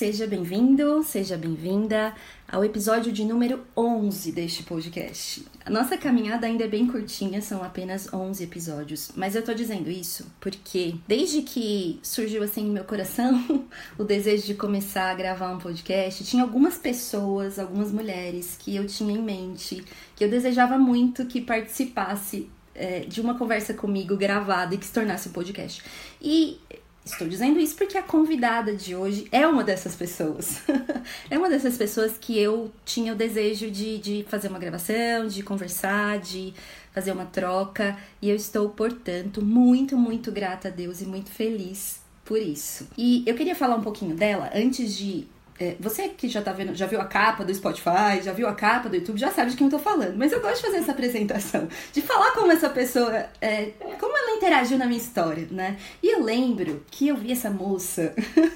Seja bem-vindo, seja bem-vinda ao episódio de número 11 deste podcast. A nossa caminhada ainda é bem curtinha, são apenas 11 episódios, mas eu tô dizendo isso porque desde que surgiu assim no meu coração o desejo de começar a gravar um podcast, tinha algumas pessoas, algumas mulheres que eu tinha em mente, que eu desejava muito que participasse é, de uma conversa comigo gravada e que se tornasse um podcast. E Estou dizendo isso porque a convidada de hoje é uma dessas pessoas. é uma dessas pessoas que eu tinha o desejo de, de fazer uma gravação, de conversar, de fazer uma troca. E eu estou, portanto, muito, muito grata a Deus e muito feliz por isso. E eu queria falar um pouquinho dela antes de é, você que já tá vendo, já viu a capa do Spotify, já viu a capa do YouTube, já sabe de quem eu tô falando. Mas eu gosto de fazer essa apresentação, de falar como essa pessoa, é, como ela interagiu na minha história, né? E eu lembro que eu vi essa moça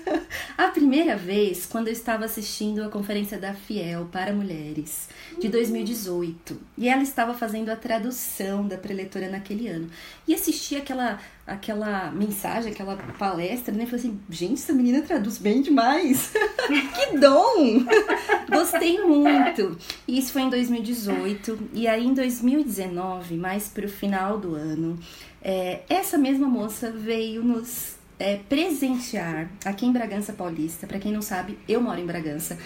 a primeira vez quando eu estava assistindo a conferência da Fiel para Mulheres de 2018. E ela estava fazendo a tradução da preletora naquele ano. E assisti aquela aquela mensagem, aquela palestra, né? Falei assim, gente, essa menina traduz bem demais. que dom! Gostei muito. Isso foi em 2018. E aí, em 2019, mais pro final do ano, é, essa mesma moça veio nos é, presentear aqui em Bragança Paulista. Para quem não sabe, eu moro em Bragança.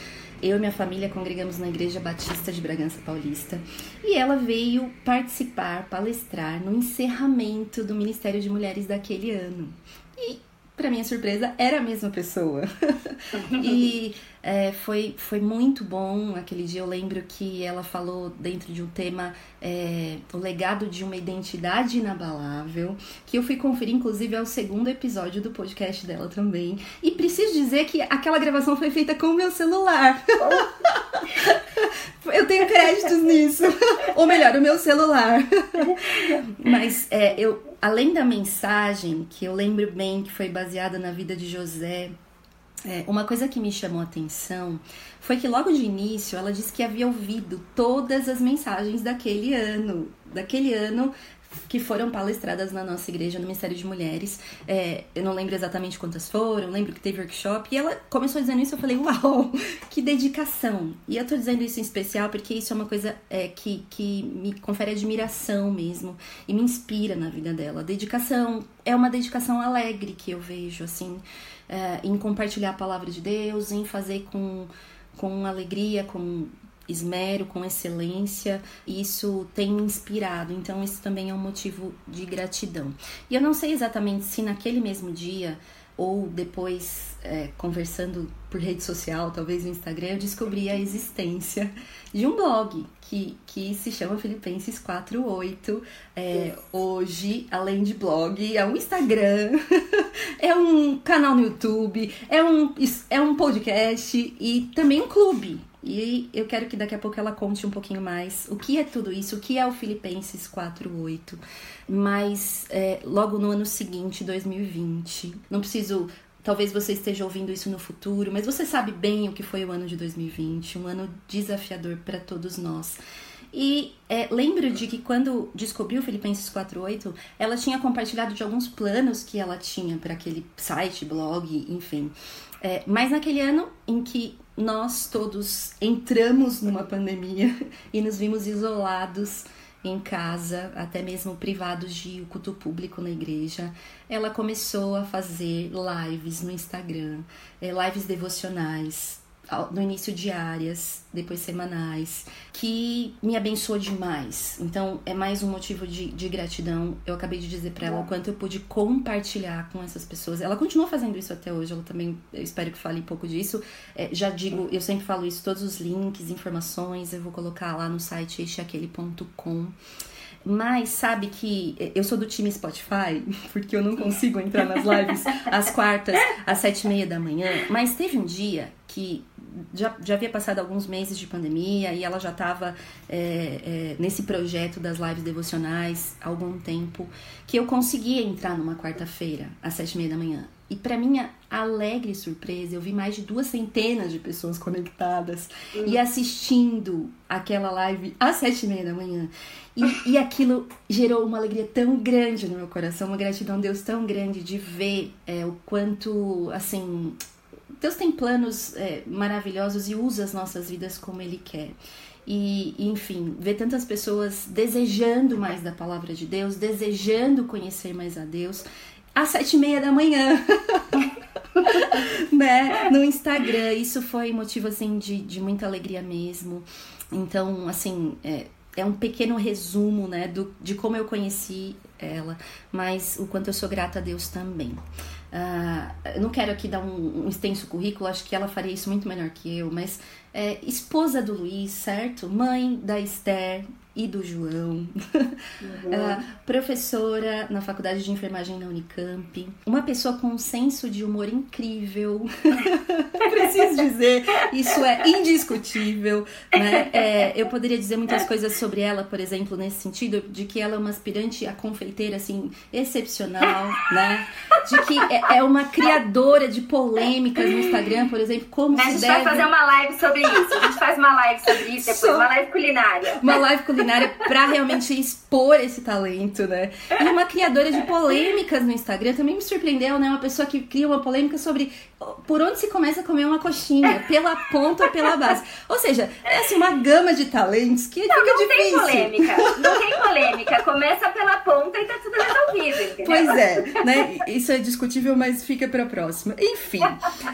Eu e minha família congregamos na Igreja Batista de Bragança Paulista e ela veio participar, palestrar no encerramento do Ministério de Mulheres daquele ano. E para minha surpresa, era a mesma pessoa. e é, foi, foi muito bom aquele dia. Eu lembro que ela falou dentro de um tema é, o legado de uma identidade inabalável, que eu fui conferir, inclusive, ao segundo episódio do podcast dela também. E preciso dizer que aquela gravação foi feita com o meu celular. eu tenho créditos nisso. Ou melhor, o meu celular. Mas é, eu além da mensagem, que eu lembro bem que foi baseada na vida de José, é, uma coisa que me chamou a atenção foi que logo de início ela disse que havia ouvido todas as mensagens daquele ano, daquele ano que foram palestradas na nossa igreja no Ministério de Mulheres. É, eu não lembro exatamente quantas foram, lembro que teve workshop. E ela começou dizendo isso, eu falei, uau, que dedicação! E eu tô dizendo isso em especial porque isso é uma coisa é, que, que me confere admiração mesmo e me inspira na vida dela. dedicação é uma dedicação alegre que eu vejo, assim, é, em compartilhar a palavra de Deus, em fazer com, com alegria, com esmero, com excelência, isso tem me inspirado. Então, isso também é um motivo de gratidão. E eu não sei exatamente se naquele mesmo dia ou depois é, conversando por rede social, talvez no Instagram, eu descobri a existência de um blog que, que se chama Filipenses 48. É, hoje, além de blog, é um Instagram, é um canal no YouTube, é um, é um podcast e também um clube. E eu quero que daqui a pouco ela conte um pouquinho mais o que é tudo isso, o que é o Filipenses 4.8. Mas é, logo no ano seguinte, 2020, não preciso Talvez você esteja ouvindo isso no futuro, mas você sabe bem o que foi o ano de 2020, um ano desafiador para todos nós. E é, lembro de que quando descobriu Filipenses 4.8, ela tinha compartilhado de alguns planos que ela tinha para aquele site, blog, enfim. É, mas naquele ano em que nós todos entramos numa pandemia e nos vimos isolados em casa, até mesmo privados de culto público na igreja, ela começou a fazer lives no Instagram, é, lives devocionais, no início diárias, depois semanais, que me abençoou demais. Então é mais um motivo de, de gratidão. Eu acabei de dizer para ela o quanto eu pude compartilhar com essas pessoas. Ela continua fazendo isso até hoje. Ela também, eu espero que fale um pouco disso. É, já digo, eu sempre falo isso, todos os links, informações, eu vou colocar lá no site esteaquele.com. Mas sabe que eu sou do time Spotify, porque eu não consigo entrar nas lives às quartas, às sete e meia da manhã. Mas teve um dia que já, já havia passado alguns meses de pandemia e ela já estava é, é, nesse projeto das lives devocionais há algum tempo, que eu conseguia entrar numa quarta-feira às sete e meia da manhã. E para minha alegre surpresa, eu vi mais de duas centenas de pessoas conectadas uhum. e assistindo aquela live às sete e meia da manhã. E, e aquilo gerou uma alegria tão grande no meu coração, uma gratidão a Deus tão grande de ver é, o quanto, assim, Deus tem planos é, maravilhosos e usa as nossas vidas como Ele quer. E, enfim, ver tantas pessoas desejando mais da palavra de Deus, desejando conhecer mais a Deus, às sete e meia da manhã. né? No Instagram. Isso foi motivo, assim, de, de muita alegria mesmo. Então, assim, é, é um pequeno resumo, né, do, de como eu conheci ela, mas o quanto eu sou grata a Deus também. Uh, eu não quero aqui dar um, um, extenso currículo, acho que ela faria isso muito melhor que eu, mas é, esposa do Luiz, certo? Mãe da Esther, e do João, uhum. uh, professora na faculdade de enfermagem na Unicamp, uma pessoa com um senso de humor incrível, preciso dizer, isso é indiscutível, né? É, eu poderia dizer muitas coisas sobre ela, por exemplo, nesse sentido, de que ela é uma aspirante a confeiteira, assim, excepcional, né? De que é, é uma criadora de polêmicas no Instagram, por exemplo, como a se deve... A gente vai fazer uma live sobre isso, a gente faz uma live sobre isso depois, uma live culinária. Uma live culinária culinária para realmente expor esse talento, né? E uma criadora de polêmicas no Instagram também me surpreendeu, né? Uma pessoa que cria uma polêmica sobre por onde se começa a comer uma coxinha, pela ponta ou pela base. Ou seja, é assim uma gama de talentos que não, fica não difícil. Não tem polêmica, não tem polêmica. Começa pela ponta e tá tudo resolvido, entendeu? Pois é, né? Isso é discutível, mas fica para próxima. Enfim,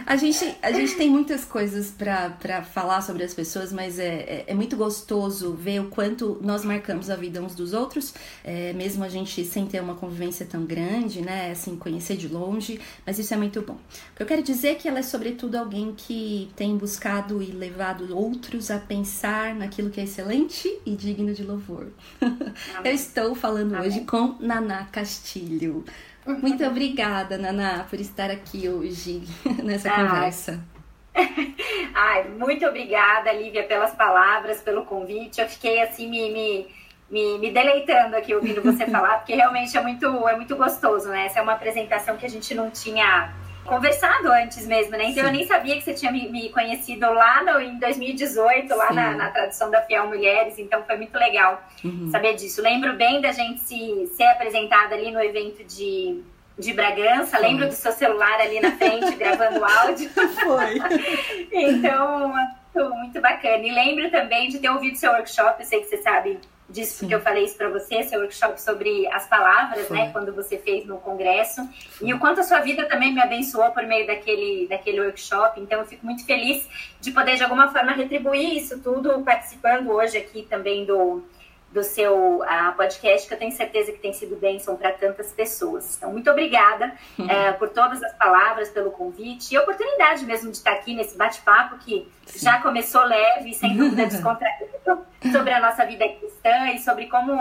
a gente, a gente tem muitas coisas para falar sobre as pessoas, mas é, é, é, muito gostoso ver o quanto nós marcamos a vida uns dos outros, é, mesmo a gente sem ter uma convivência tão grande, né? Assim, conhecer de longe, mas isso é muito bom. O que eu quero dizer dizer que ela é, sobretudo, alguém que tem buscado e levado outros a pensar naquilo que é excelente e digno de louvor. Eu estou falando Amém. hoje com Naná Castilho. Muito obrigada, Naná, por estar aqui hoje nessa ah. conversa. Ai, muito obrigada, Lívia, pelas palavras, pelo convite. Eu fiquei assim, me, me, me, me, deleitando aqui ouvindo você falar, porque realmente é muito, é muito gostoso, né? Essa é uma apresentação que a gente não tinha conversado antes mesmo, né? Então Sim. eu nem sabia que você tinha me, me conhecido lá no, em 2018, lá na, na, tradução da Fiel Mulheres, então foi muito legal uhum. saber disso. Lembro bem da gente se ser apresentada ali no evento de, de Bragança, foi. lembro do seu celular ali na frente gravando áudio. Foi. então, muito, muito bacana. E lembro também de ter ouvido seu workshop, eu sei que você sabe disso Sim. que eu falei isso para você, seu workshop sobre as palavras, Foi. né, quando você fez no congresso, Foi. e o quanto a sua vida também me abençoou por meio daquele, daquele workshop, então eu fico muito feliz de poder de alguma forma retribuir isso tudo participando hoje aqui também do do seu uh, podcast, que eu tenho certeza que tem sido bênção para tantas pessoas. Então, muito obrigada uh, por todas as palavras, pelo convite e a oportunidade mesmo de estar aqui nesse bate-papo que Sim. já começou leve e sem dúvida descontraído sobre a nossa vida cristã e sobre como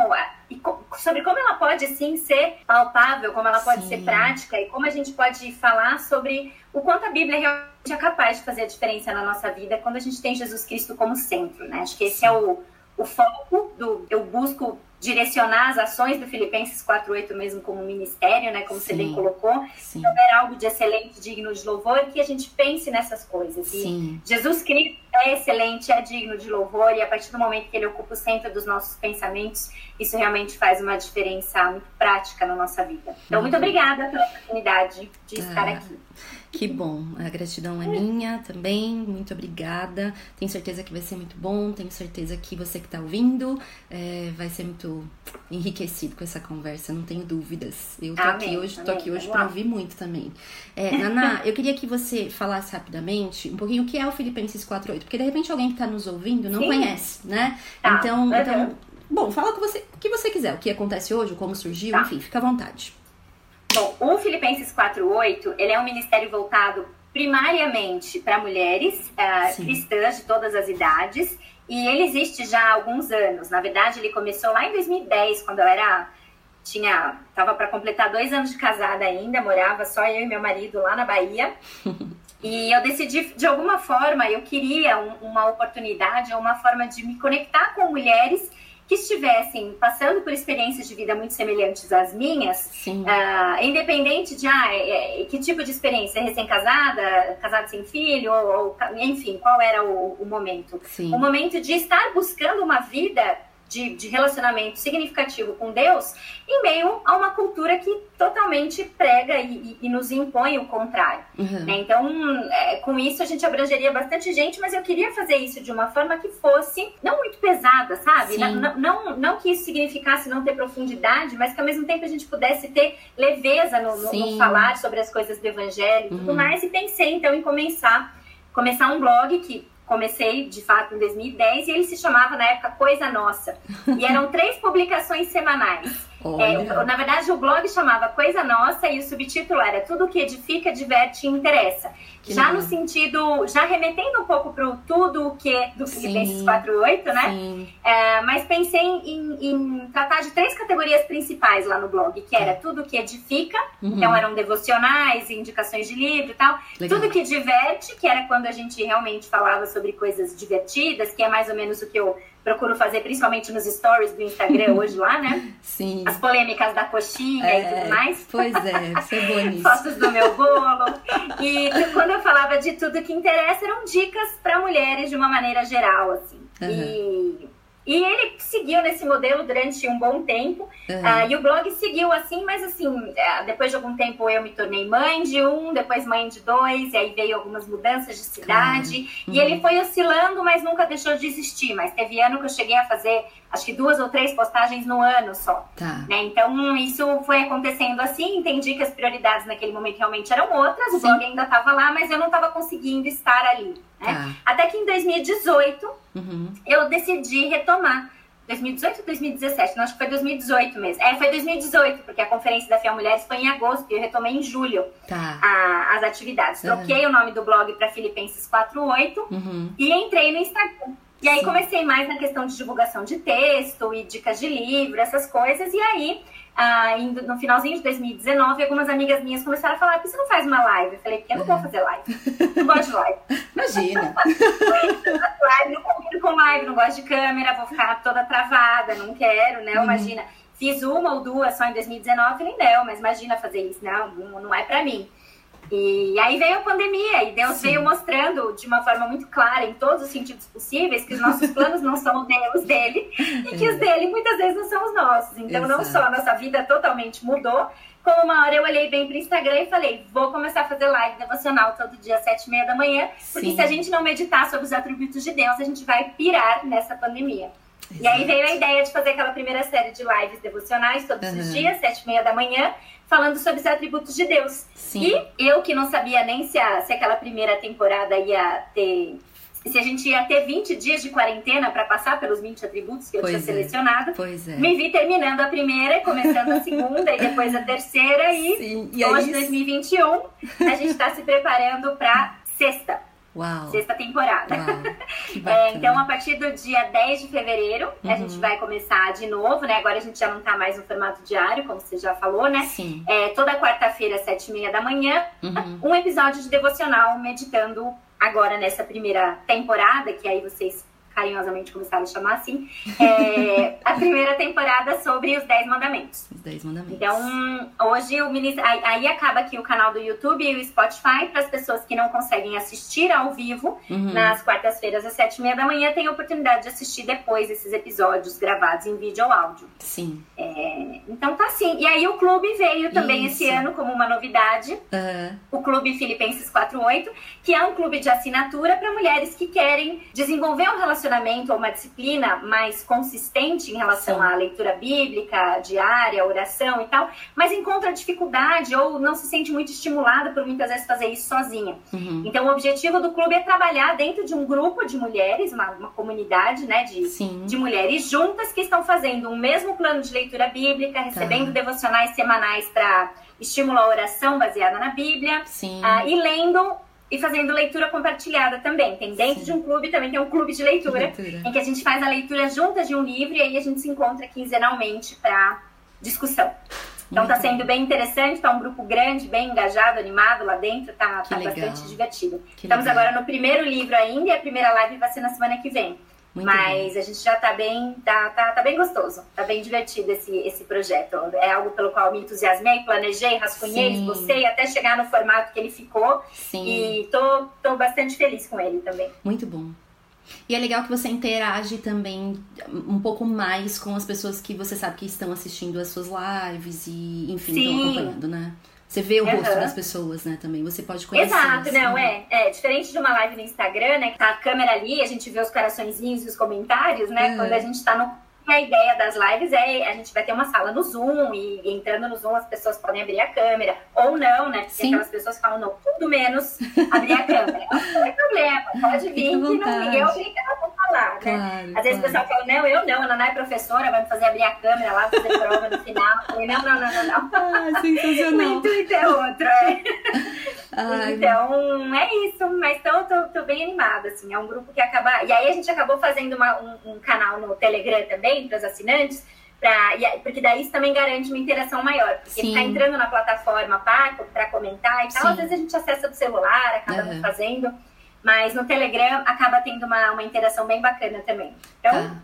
e sobre como ela pode sim ser palpável, como ela pode sim. ser prática e como a gente pode falar sobre o quanto a Bíblia realmente é capaz de fazer a diferença na nossa vida quando a gente tem Jesus Cristo como centro, né? Acho que esse é o o foco do eu busco direcionar as ações do Filipenses 4:8 mesmo como ministério, né, como Sim. você bem colocou, Sim. é algo de excelente, digno de louvor, que a gente pense nessas coisas. Sim. E Jesus Cristo é excelente, é digno de louvor e a partir do momento que ele ocupa o centro dos nossos pensamentos, isso realmente faz uma diferença muito prática na nossa vida. Então, muito uhum. obrigada pela oportunidade de estar ah. aqui. Que bom, a gratidão é minha também, muito obrigada. Tenho certeza que vai ser muito bom, tenho certeza que você que está ouvindo é, vai ser muito enriquecido com essa conversa, não tenho dúvidas. Eu tô amém, aqui hoje, tô aqui hoje para ouvir muito também. É, Naná, eu queria que você falasse rapidamente um pouquinho o que é o Filipenses 4.8, porque de repente alguém que está nos ouvindo não Sim. conhece, né? Tá. Então, uhum. então, bom, fala o que você, o que você quiser, o que acontece hoje, como surgiu, tá. enfim, fica à vontade. Bom, o Filipenses 4.8, ele é um ministério voltado primariamente para mulheres uh, cristãs de todas as idades E ele existe já há alguns anos. Na verdade, ele começou lá em 2010, quando eu era tinha tava para completar dois anos de casada ainda, morava só eu e meu marido lá na Bahia. E eu decidi, de alguma forma, eu queria um, uma oportunidade, uma forma de me conectar com mulheres que estivessem passando por experiências de vida muito semelhantes às minhas, uh, independente de ah, é, é, que tipo de experiência, recém-casada, casada sem filho, ou, ou, enfim, qual era o, o momento. Sim. O momento de estar buscando uma vida de, de, relacionamento significativo com Deus em meio a uma cultura que totalmente prega e, e, nos impõe o contrário. Uhum. Né? Então, é, com isso a gente abrangeria bastante gente, mas eu queria fazer isso de uma forma que fosse não muito pesada, sabe? Não, não, não, que isso significasse não ter profundidade, mas que ao mesmo tempo a gente pudesse ter leveza no, no, no falar sobre as coisas do evangelho e uhum. tudo mais. E pensei então em começar, começar um blog que comecei de fato em 2010 e ele se chamava na época Coisa Nossa. E eram três publicações semanais. É, na verdade, o blog chamava Coisa Nossa e o subtítulo era Tudo que edifica, diverte e interessa. Já no sentido, já remetendo um pouco para o tudo o que do Filipenses 48, né? É, mas pensei em, em, tratar de três categorias principais lá no blog, que era tudo que edifica, uhum. então eram devocionais, indicações de livro e tal. Legal. Tudo que diverte, que era quando a gente realmente falava sobre coisas divertidas, que é mais ou menos o que eu procuro fazer principalmente nos stories do Instagram hoje lá, né? Sim. As polêmicas da coxinha é, e tudo mais. Pois é, você é boa nisso. Fotos do meu bolo. E quando eu falava de tudo que interessa, eram dicas para mulheres de uma maneira geral, assim. Uhum. E e ele seguiu nesse modelo durante um bom tempo. Uhum. Uh, e o blog seguiu assim, mas assim, é, depois de algum tempo eu me tornei mãe de um, depois mãe de dois, e aí veio algumas mudanças de cidade. Uhum. E ele foi oscilando, mas nunca deixou de existir. Mas teve ano que eu cheguei a fazer acho que duas ou três postagens no ano só. Tá. Né? Então, isso foi acontecendo assim. Entendi que as prioridades naquele momento realmente eram outras. Sim. O blog ainda estava lá, mas eu não estava conseguindo estar ali. Né? Tá. Até que em 2018 uhum. eu decidi retomar. 2018 ou 2017? Não, acho que foi 2018 mesmo. É, foi 2018, porque a conferência da FIA Mulheres foi em agosto e eu retomei em julho tá. a, as atividades. Troquei uhum. o nome do blog para Filipenses 48 uhum. e entrei no Instagram. E aí comecei mais na questão de divulgação de texto e dicas de livro, essas coisas. E aí, ah, no finalzinho de 2019, algumas amigas minhas começaram a falar: por que você não faz uma live? Eu falei: porque eu não vou fazer live. Não gosto de live. Imagina. live, não combino com live, não gosto de câmera, vou ficar toda travada, não quero, né? Uhum. Imagina. Fiz uma ou duas só em 2019 nem deu, mas imagina fazer isso, não, não é pra mim. E aí veio a pandemia e Deus Sim. veio mostrando de uma forma muito clara, em todos os sentidos possíveis, que os nossos planos não são os dele e que os dele muitas vezes não são os nossos. Então, Exato. não só a nossa vida totalmente mudou, como uma hora eu olhei bem pro Instagram e falei, vou começar a fazer live devocional todo dia às sete e meia da manhã, porque Sim. se a gente não meditar sobre os atributos de Deus, a gente vai pirar nessa pandemia. Exato. E aí veio a ideia de fazer aquela primeira série de lives devocionais todos uhum. os dias, sete e meia da manhã, falando sobre os atributos de Deus. Sim. E eu que não sabia nem se, a, se aquela primeira temporada ia ter. Se a gente ia ter 20 dias de quarentena para passar pelos 20 atributos que eu pois tinha é. selecionado, é. me vi terminando a primeira, começando a segunda e depois a terceira. E, Sim. e hoje, 2021, a gente está se preparando para sexta. Uau. Sexta temporada. é, então, a partir do dia 10 de fevereiro, uhum. a gente vai começar de novo, né? Agora a gente já não tá mais no formato diário, como você já falou, né? Sim. É, toda quarta-feira, sete e meia da manhã, uhum. um episódio de devocional meditando agora nessa primeira temporada, que aí vocês carinhosamente começaram a chamar assim, é, a primeira temporada sobre os Dez Mandamentos. Os Dez Mandamentos. Então, hoje o ministro. Aí, acaba aqui o canal do YouTube e o Spotify para as pessoas que não conseguem assistir ao vivo uhum. nas quartas-feiras às sete e meia da manhã, tem a oportunidade de assistir depois esses episódios gravados em vídeo ou áudio. Sim. É, então tá assim. E aí o clube veio também Isso. esse ano como uma novidade. Uhum. O Clube Filipenses 48, que é um clube de assinatura para mulheres que querem desenvolver um relacionamento relacionamento ou uma disciplina mais consistente em relação Sim. à leitura bíblica diária, oração e tal, mas encontra dificuldade ou não se sente muito estimulada por muitas vezes fazer isso sozinha. Uhum. Então, o objetivo do clube é trabalhar dentro de um grupo de mulheres, uma, uma comunidade né, de, de mulheres juntas que estão fazendo um mesmo plano de leitura bíblica, recebendo tá. devocionais semanais para estimular a oração baseada na Bíblia uh, e lendo e fazendo leitura compartilhada também. Tem dentro Sim. de um clube, também tem um clube de leitura, leitura, em que a gente faz a leitura juntas de um livro e aí a gente se encontra quinzenalmente para discussão. Então está sendo bem interessante, está um grupo grande, bem engajado, animado lá dentro, está tá, tá bastante divertido. Que Estamos legal. agora no primeiro livro ainda e a primeira live vai ser na semana que vem. Muito Mas bom. a gente já está bem, tá, tá, tá bem gostoso, tá bem divertido esse, esse projeto. É algo pelo qual me entusiasmei, planejei, rascunhei, esbocei até chegar no formato que ele ficou. Sim. E tô, tô bastante feliz com ele também. Muito bom. E é legal que você interage também um pouco mais com as pessoas que você sabe que estão assistindo as suas lives e, enfim, estão acompanhando, né? Você vê o uhum. rosto das pessoas, né, também. Você pode conhecer. Exato, não, é, é. Diferente de uma live no Instagram, né? Que tá a câmera ali, a gente vê os coraçõezinhos e os comentários, né? Uhum. Quando a gente tá no a ideia das lives é a gente vai ter uma sala no Zoom e entrando no Zoom as pessoas podem abrir a câmera ou não, né? Porque Sim. aquelas pessoas falam, não, tudo menos abrir a câmera. Não tem problema, pode vir que não ninguém é obrigado a falar, né? Claro, Às vezes claro. o pessoal fala, não, eu não, a Naná é professora, vai me fazer abrir a câmera lá, fazer prova no final. Falei, não, não, não, não, não. Ah, sensacional. o intuito é outro, é. Ai, então, é isso. Mas então, tô, tô bem animada, assim. É um grupo que acaba... E aí a gente acabou fazendo uma, um, um canal no Telegram também, também para os assinantes, pra, porque daí isso também garante uma interação maior. Porque Sim. ficar entrando na plataforma para comentar e tal, Sim. às vezes a gente acessa do celular, acaba uhum. fazendo. Mas no Telegram acaba tendo uma, uma interação bem bacana também. Então, tá.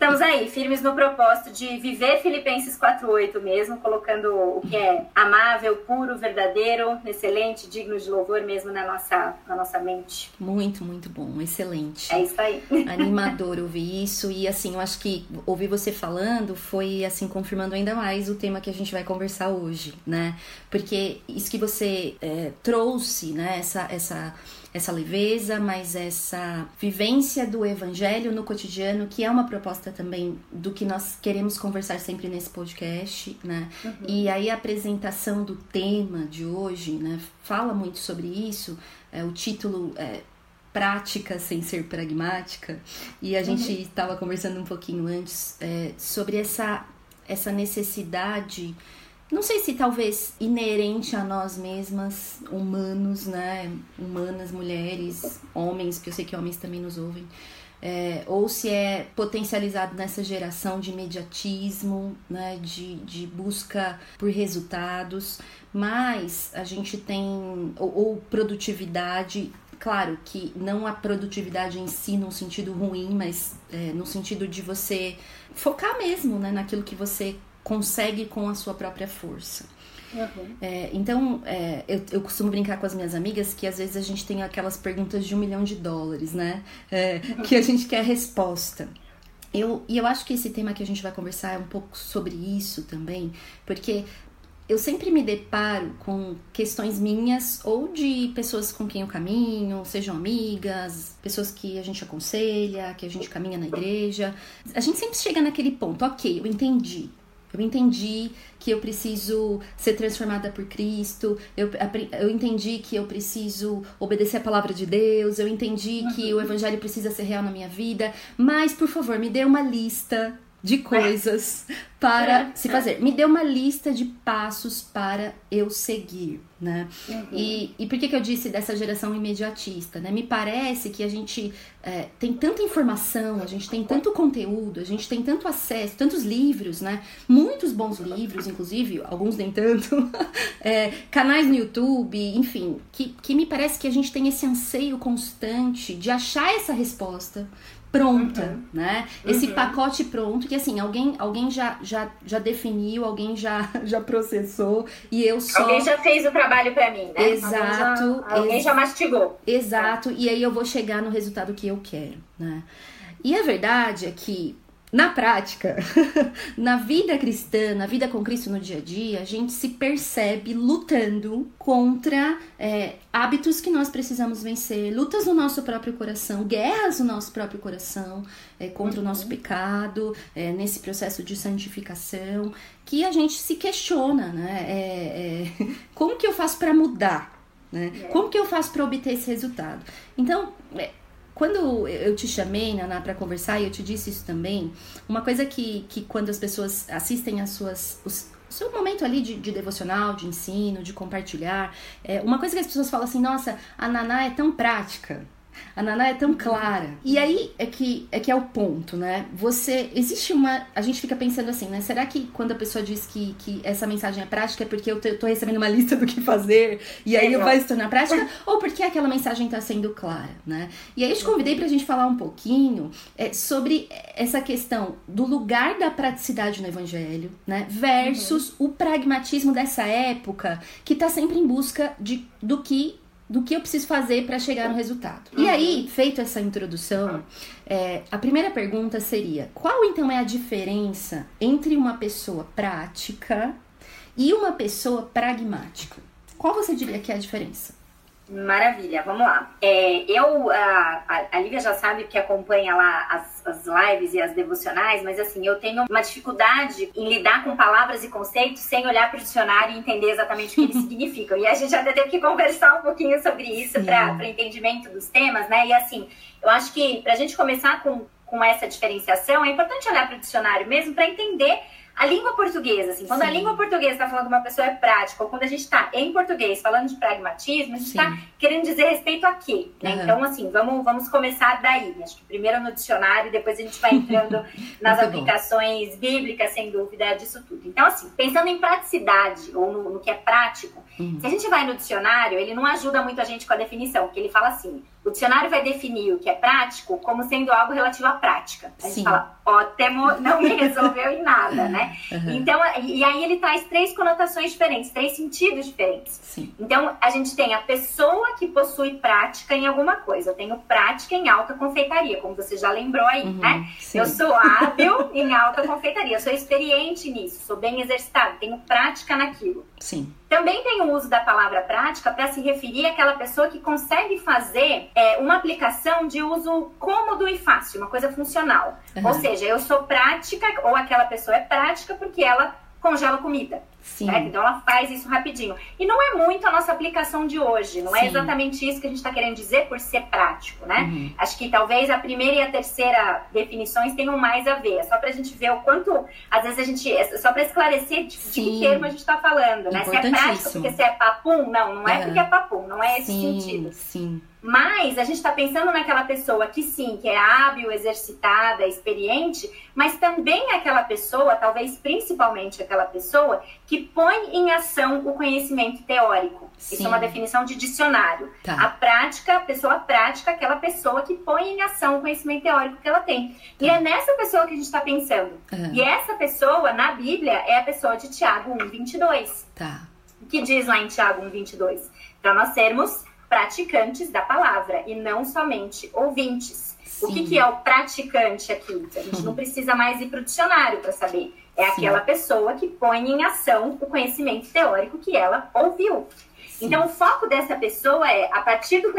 Estamos aí, firmes no propósito de viver Filipenses 4.8 mesmo, colocando o que é amável, puro, verdadeiro, excelente, digno de louvor mesmo na nossa, na nossa mente. Muito, muito bom, excelente. É isso aí. Animador ouvir isso e assim, eu acho que ouvir você falando foi assim, confirmando ainda mais o tema que a gente vai conversar hoje, né? Porque isso que você é, trouxe, né, essa, essa essa leveza, mas essa vivência do evangelho no cotidiano, que é uma proposta também do que nós queremos conversar sempre nesse podcast, né? Uhum. E aí a apresentação do tema de hoje, né, fala muito sobre isso. É, o título é prática sem ser pragmática. E a gente estava uhum. conversando um pouquinho antes é, sobre essa, essa necessidade não sei se talvez inerente a nós mesmas, humanos, né? Humanas, mulheres, homens, que eu sei que homens também nos ouvem. É, ou se é potencializado nessa geração de imediatismo, né, de, de busca por resultados, mas a gente tem, ou, ou produtividade, claro que não a produtividade em si no sentido ruim, mas é, no sentido de você focar mesmo né, naquilo que você consegue com a sua própria força. Uhum. É, então, é, eu, eu, costumo brincar com as minhas amigas que às vezes a gente tem aquelas perguntas de um milhão de dólares, né? É, uhum. Que a gente quer resposta. Eu, e eu acho que esse tema que a gente vai conversar é um pouco sobre isso também, porque eu sempre me deparo com questões minhas ou de pessoas com quem eu caminho, sejam amigas, pessoas que a gente aconselha, que a gente caminha na igreja. A gente sempre chega naquele ponto, ok, eu entendi, eu entendi que eu preciso ser transformada por Cristo, eu, eu entendi que eu preciso obedecer a palavra de Deus, eu entendi uhum. que o Evangelho precisa ser real na minha vida, mas por favor, me dê uma lista de coisas para se fazer. Me dê uma lista de passos para eu seguir, né? Uhum. E, e por que, que eu disse dessa geração imediatista, né? Me parece que a gente é, tem tanta informação, a gente tem tanto conteúdo, a gente tem tanto acesso, tantos livros, né? Muitos bons livros, inclusive, alguns nem tanto, é, canais no YouTube, enfim, que, que me parece que a gente tem esse anseio constante de achar essa resposta, pronta, uhum. né? Esse uhum. pacote pronto que assim, alguém alguém já já, já definiu, alguém já já processou e eu só Alguém já fez o trabalho para mim, né? Exato. Alguém, já, alguém ex... já mastigou. Exato, e aí eu vou chegar no resultado que eu quero, né? E a verdade é que na prática, na vida cristã, na vida com Cristo no dia a dia, a gente se percebe lutando contra é, hábitos que nós precisamos vencer, lutas no nosso próprio coração, guerras no nosso próprio coração é, contra uhum. o nosso uhum. pecado, é, nesse processo de santificação, que a gente se questiona, né? É, é, como que eu faço para mudar? Né? É. Como que eu faço para obter esse resultado? Então, quando eu te chamei, Naná, para conversar, e eu te disse isso também, uma coisa que, que quando as pessoas assistem as suas, os, seu momento ali de, de, devocional, de ensino, de compartilhar. É, uma coisa que as pessoas falam assim, nossa, a Naná é tão prática. A Naná é tão clara. E aí é que é que é o ponto, né? Você existe uma, a gente fica pensando assim, né? Será que quando a pessoa diz que, que essa mensagem é prática é porque eu tô recebendo uma lista do que fazer e aí é. vai se tornar prática ou porque aquela mensagem está sendo clara, né? E aí eu te convidei para a gente falar um pouquinho é, sobre essa questão do lugar da praticidade no evangelho, né? Versus uhum. o pragmatismo dessa época que está sempre em busca de do que do que eu preciso fazer para chegar no resultado. Uhum. E aí, feito essa introdução, é, a primeira pergunta seria: qual então é a diferença entre uma pessoa prática e uma pessoa pragmática? Qual você diria que é a diferença? Maravilha, vamos lá. É, eu, a, a Lívia já sabe que acompanha lá as, as lives e as devocionais, mas assim, eu tenho uma dificuldade em lidar com palavras e conceitos sem olhar para o dicionário e entender exatamente o que eles significam. E a gente até teve que conversar um pouquinho sobre isso para entendimento dos temas, né? E assim, eu acho que para a gente começar com, com essa diferenciação, é importante olhar para o dicionário mesmo para entender a língua portuguesa, assim, quando Sim. a língua portuguesa está falando que uma pessoa é prática, ou quando a gente está em português falando de pragmatismo, a gente está querendo dizer respeito a quê? Né? Uhum. Então, assim, vamos, vamos começar daí. Acho que primeiro no dicionário, depois a gente vai entrando nas aplicações bom. bíblicas, sem dúvida, disso tudo. Então, assim, pensando em praticidade, ou no, no que é prático, uhum. se a gente vai no dicionário, ele não ajuda muito a gente com a definição, porque ele fala assim, o dicionário vai definir o que é prático como sendo algo relativo à prática. A gente Sim. fala, ótimo, não me resolveu em nada, né? Uhum. Então, e aí ele traz três conotações diferentes, três sentidos diferentes. Sim. Então, a gente tem a pessoa que possui prática em alguma coisa. Eu tenho prática em alta confeitaria, como você já lembrou aí, uhum. né? Sim. Eu sou hábil em alta confeitaria, eu sou experiente nisso, sou bem exercitado, tenho prática naquilo. Sim. Também tem o uso da palavra prática para se referir àquela pessoa que consegue fazer é, uma aplicação de uso cômodo e fácil, uma coisa funcional. Uhum. Ou seja, eu sou prática, ou aquela pessoa é prática porque ela congela comida. Né? Então ela faz isso rapidinho. E não é muito a nossa aplicação de hoje, não é Sim. é exatamente isso que a gente está querendo dizer por ser prático, né? Uhum. Acho que talvez a primeira e a terceira definições tenham mais a ver. É só para a gente ver o quanto, às vezes a gente, é só para esclarecer de, de, que termo a gente está falando, né? Se é prático porque você é papum, não, não é, é porque é papum, não é esse sim, sentido. Sim. Mas a gente está pensando naquela pessoa que sim, que é hábil, exercitada, experiente, mas também aquela pessoa, talvez principalmente aquela pessoa, que põe em ação o conhecimento teórico. Sim. Isso é uma definição de dicionário. Tá. A prática, a pessoa prática, aquela pessoa que põe em ação o conhecimento teórico que ela tem. Tá. E é nessa pessoa que a gente está pensando. Uhum. E essa pessoa, na Bíblia, é a pessoa de Tiago 1, 22. Tá. Que diz lá em Tiago 1, 22. Para nós sermos praticantes da palavra e não somente ouvintes. Sim. O que, que, é o praticante aqui? A gente não precisa mais ir para o dicionário para saber. É Sim. aquela pessoa que põe em ação o conhecimento teórico que ela ouviu. Sim. Então, o foco dessa pessoa é, a partir do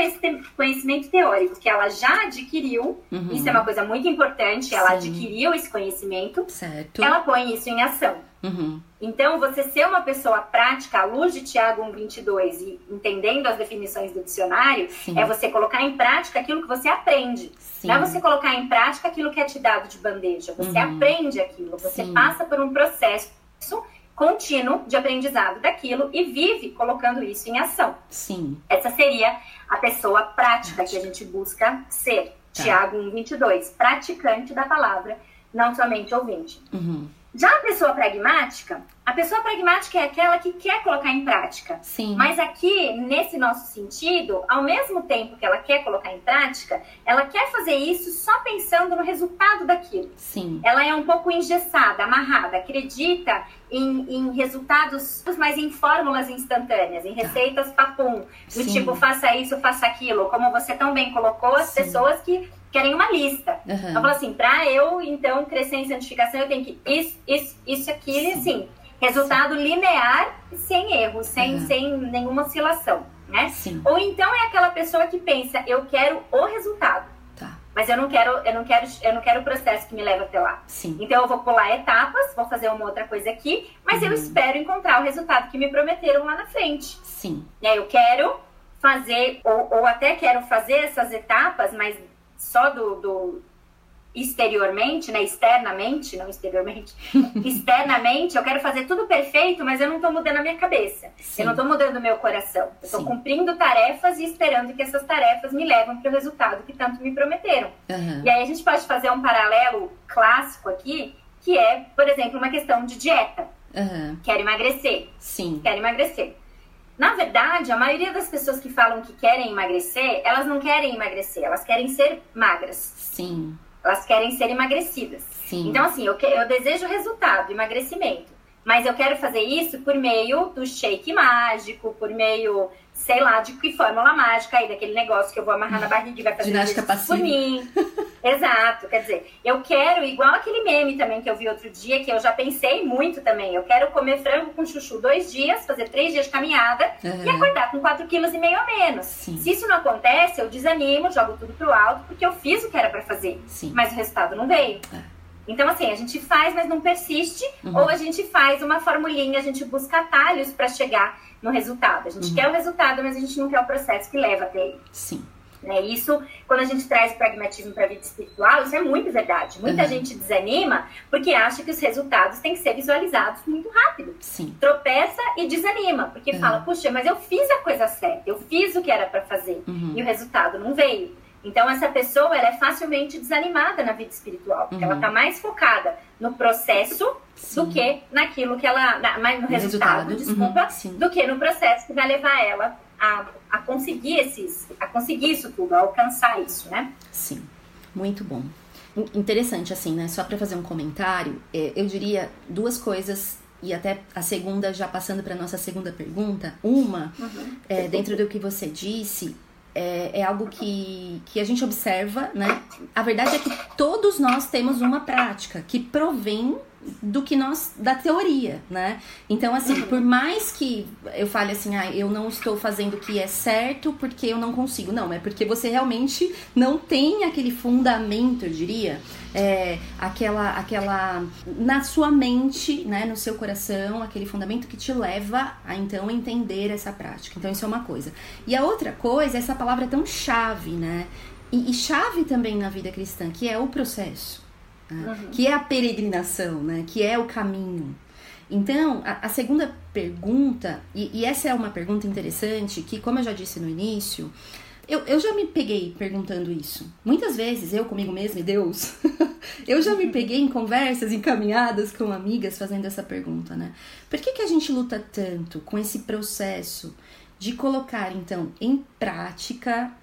conhecimento teórico que ela já adquiriu, uhum. isso é uma coisa muito importante, ela adquiriu esse conhecimento, certo. ela põe isso em ação. Uhum. Então, você ser uma pessoa prática, à luz de Tiago 1,22 e entendendo as definições do dicionário, Sim. é você colocar em prática aquilo que você aprende. Sim. Não é você colocar em prática aquilo que é te dado de bandeja. Você uhum. aprende aquilo, você Sim. passa por um processo contínuo de aprendizado daquilo e vive colocando isso em ação. Sim. Essa seria a pessoa prática que a gente busca ser. Tá. Tiago 1,22. Praticante da palavra, não somente ouvinte. Uhum. Já a pessoa pragmática, a pessoa pragmática é aquela que quer colocar em prática. Sim. Mas aqui, nesse nosso sentido, ao mesmo tempo que ela quer colocar em prática, ela quer fazer isso só pensando no resultado daquilo. Sim. Ela é um pouco engessada, amarrada, acredita em, em resultados, mas em fórmulas instantâneas, em tá. receitas papum, do Sim. tipo faça isso, faça aquilo. Como você tão bem colocou, as Sim. pessoas que querem uma lista. Uhum. Então, fala assim, para eu, então, crescer em santificação, eu tenho que isso, isso, isso, aquilo, e assim. Resultado Sim. linear, sem erro, sem, uhum. sem nenhuma oscilação, né? Sim. Ou então é aquela pessoa que pensa, eu quero o resultado. Tá. Mas eu não quero, eu não quero, eu não quero o processo que me leva até lá. Sim. Então eu vou pular etapas, vou fazer uma outra coisa aqui, mas uhum. eu espero encontrar o resultado que me prometeram lá na frente. Sim. Aí eu quero fazer, ou, ou até quero fazer essas etapas, mas só do, do exteriormente, né, externamente, não exteriormente, externamente, eu quero fazer tudo perfeito, mas eu não estou mudando a minha cabeça. Sim. Eu não estou mudando o meu coração. Eu estou cumprindo tarefas e esperando que essas tarefas me levem para o resultado que tanto me prometeram. Uhum. E aí a gente pode fazer um paralelo clássico aqui, que é, por exemplo, uma questão de dieta. Uhum. Quero emagrecer. Sim. Quero emagrecer. Na verdade, a maioria das pessoas que falam que querem emagrecer, elas não querem emagrecer, elas querem ser magras. Sim. Elas querem ser emagrecidas. Sim. Então, assim, eu, que, eu desejo resultado, emagrecimento. Mas eu quero fazer isso por meio do shake mágico, por meio sei lá, de que fórmula mágica aí, daquele negócio que eu vou amarrar na barriga e vai fazer Ginástica passiva. por mim. Exato, quer dizer, eu quero, igual aquele meme também que eu vi outro dia, que eu já pensei muito também, eu quero comer frango com chuchu dois dias, fazer três dias de caminhada uhum. e acordar com quatro quilos e meio a menos. Sim. Se isso não acontece, eu desanimo, jogo tudo pro alto, porque eu fiz o que era para fazer, Sim. mas o resultado não veio. É. Então, assim, a gente faz, mas não persiste, uhum. ou a gente faz uma formulinha, a gente busca atalhos para chegar no resultado. A gente uhum. quer o resultado, mas a gente não quer o processo que leva até ele. Sim. Né? Isso, quando a gente traz pragmatismo para a vida espiritual, isso é muito verdade. Muita uhum. gente desanima porque acha que os resultados têm que ser visualizados muito rápido. Sim. Tropeça e desanima, porque uhum. fala, puxa, mas eu fiz a coisa certa, eu fiz o que era para fazer uhum. e o resultado não veio. Então, essa pessoa ela é facilmente desanimada na vida espiritual, porque ela está uhum. mais focada no processo Sim. do que naquilo que ela. Na, mais no, no resultado, resultado, desculpa, uhum, do que no processo que vai levar ela a, a conseguir esses. a conseguir isso tudo, a alcançar isso, né? Sim, muito bom. Interessante, assim, né? Só para fazer um comentário, é, eu diria duas coisas e até a segunda, já passando para nossa segunda pergunta, uma, uhum. é, dentro do que você disse, é, é, algo que, que a gente observa, né? A verdade é que todos nós temos uma prática que provém do que nós da teoria, né? Então assim, uhum. por mais que eu fale assim, ah, eu não estou fazendo o que é certo porque eu não consigo, não, é porque você realmente não tem aquele fundamento, eu diria, é, aquela aquela na sua mente, né, no seu coração, aquele fundamento que te leva a então entender essa prática. Então isso é uma coisa. E a outra coisa, essa palavra tão chave, né? e, e chave também na vida cristã, que é o processo né? uhum. que é a peregrinação, né? que é o caminho. Então, a, a segunda pergunta, e, e, essa é uma pergunta interessante, que, como eu já disse no início, eu, eu já me peguei perguntando isso. Muitas vezes, eu comigo mesma e Deus, eu já me peguei em conversas encaminhadas com amigas fazendo essa pergunta, né? Por que, que a gente luta tanto com esse processo de colocar, então, em prática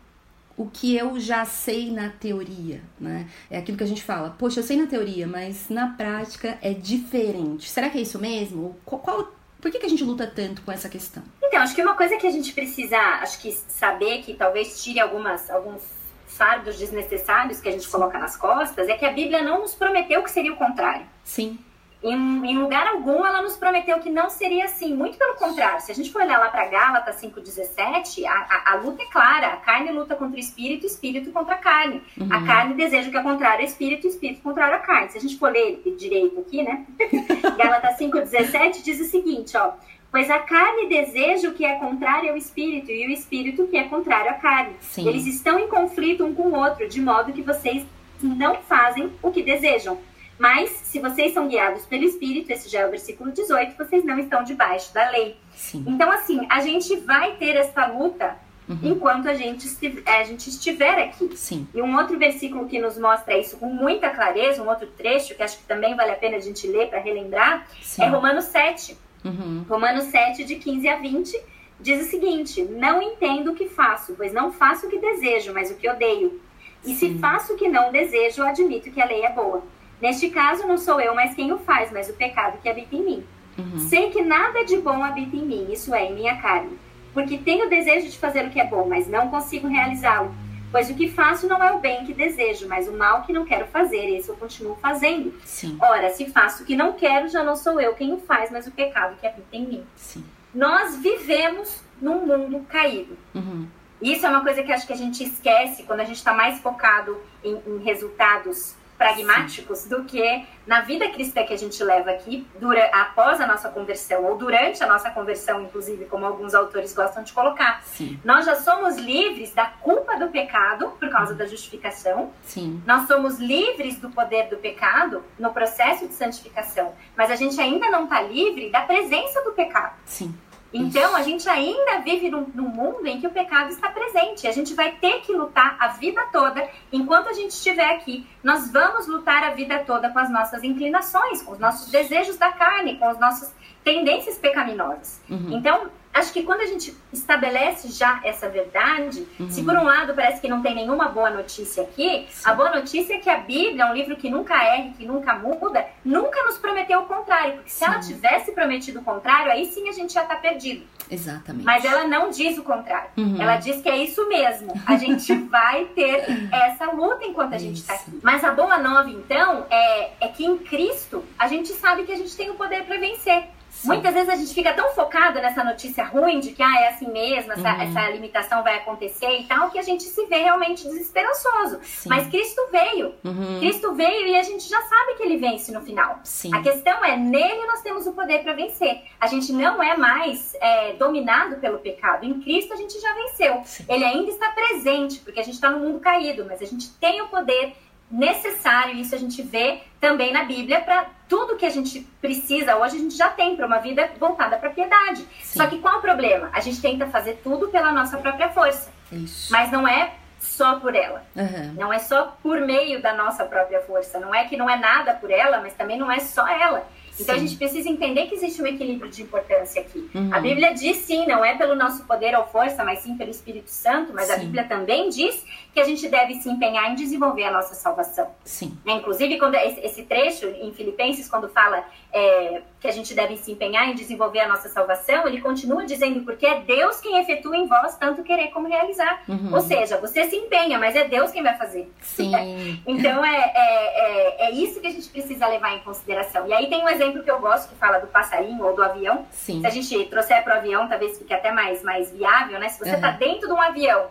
o que eu já sei na teoria, né? É aquilo que a gente fala, poxa, eu sei na teoria, mas na prática é diferente. Será que é isso mesmo? Qual, qual por que, que a gente luta tanto com essa questão? Então, acho que uma coisa que a gente precisa, acho que saber que talvez tire algumas, alguns fardos desnecessários que a gente coloca nas costas, é que a Bíblia não nos prometeu que seria o contrário. Sim. Em, em, lugar algum ela nos prometeu que não seria assim. Muito pelo contrário, se a gente for olhar lá para Gálatas 5,17, a, a, a, luta é clara. A carne luta contra o espírito, o espírito contra a carne. Uhum. A carne deseja o que é contrário ao espírito, o espírito contrário à carne. Se a gente for ler direito aqui, né? Gálatas 5,17 diz o seguinte, ó. Pois a carne deseja o que é contrário ao espírito e o espírito o que é contrário à carne. Sim. Eles estão em conflito um com o outro, de modo que vocês não fazem o que desejam. Mas, se vocês são guiados pelo Espírito, esse já é o versículo 18, vocês não estão debaixo da lei. Sim. Então, assim, a gente vai ter essa luta uhum. enquanto a gente, a gente estiver aqui. Sim. E um outro versículo que nos mostra isso com muita clareza, um outro trecho que acho que também vale a pena a gente ler para relembrar, Sim. é Romanos 7. Uhum. Romanos 7, de 15 a 20, diz o seguinte: Não entendo o que faço, pois não faço o que desejo, mas o que odeio. E se faço o que não desejo, admito que a lei é boa. Neste caso, não sou eu mais quem o faz, mas o pecado que habita em mim. Uhum. Sei que nada de bom habita em mim, isso é, em minha carne. Porque tenho desejo de fazer o que é bom, mas não consigo realizá-lo. Pois o que faço não é o bem que desejo, mas o mal que não quero fazer, esse eu continuo fazendo. Sim. Ora, se faço o que não quero, já não sou eu quem o faz, mas o pecado que habita em mim. Sim. Nós vivemos num mundo caído. Uhum. Isso é uma coisa que acho que a gente esquece quando a gente está mais focado em, em resultados pragmáticos do que na vida cristã que a gente leva aqui, dura, após a nossa conversão, ou durante a nossa conversão, inclusive, como alguns autores gostam de colocar. Sim. Nós já somos livres da culpa do pecado por causa da justificação. Sim. Nós somos livres do poder do pecado no processo de santificação. Mas a gente ainda não está livre da presença do pecado. Sim. Então, a gente ainda vive num, num, mundo em que o pecado está presente. A gente vai ter que lutar a vida toda, enquanto a gente estiver aqui. Nós vamos lutar a vida toda com as nossas inclinações, com os nossos desejos da carne, com as nossas tendências pecaminosas. Uhum. Então, acho que quando a gente estabelece já essa verdade, uhum. se por um lado parece que não tem nenhuma boa notícia aqui, Sim. a boa notícia é que a Bíblia é um livro que nunca erra, que nunca muda, nunca nos prometeu o contrário, porque se sim. ela tivesse prometido o contrário, aí sim a gente já está perdido. Exatamente. Mas ela não diz o contrário. Uhum. Ela diz que é isso mesmo. A gente vai ter essa luta enquanto a gente está aqui. Mas a boa nova, então, é, é que em Cristo a gente sabe que a gente tem o poder para vencer. Sim. Muitas vezes a gente fica tão focada nessa notícia ruim de que ah, é assim mesmo, essa, uhum. essa limitação vai acontecer e tal, que a gente se vê realmente desesperançoso. Sim. Mas Cristo veio. Uhum. Cristo veio e a gente já sabe que ele vence no final. Sim. A questão é, nele nós temos o poder para vencer. A gente não é mais é, dominado pelo pecado. Em Cristo a gente já venceu. Ele ainda está presente, porque a gente está no mundo caído, mas a gente tem o poder necessário, isso a gente vê também na Bíblia, para tudo que a gente precisa hoje, a gente já tem para uma vida voltada para a piedade. Sim. Só que qual é o problema? A gente tenta fazer tudo pela nossa própria força. Isso. Mas não é só por ela. Uhum. Não é só por meio da nossa própria força. Não é que não é nada por ela, mas também não é só ela. Então sim. a gente precisa entender que existe um equilíbrio de importância aqui. Uhum. A Bíblia diz sim, não é pelo nosso poder ou força, mas sim pelo Espírito Santo, mas sim. a Bíblia também diz que a gente deve se empenhar em desenvolver a nossa salvação. Sim. É, inclusive, quando esse trecho em Filipenses, quando fala é, que a gente deve se empenhar em desenvolver a nossa salvação, ele continua dizendo porque é Deus quem efetua em vós tanto querer como realizar. Uhum. Ou seja, você se empenha, mas é Deus quem vai fazer. Sim. então é, é, é, é, isso que a gente precisa levar em consideração. E aí tem um exemplo que eu gosto que fala do passarinho ou do avião. Sim. Se a gente trouxer para o avião, talvez fique até mais, mais viável, né? Se você está uhum. dentro de um avião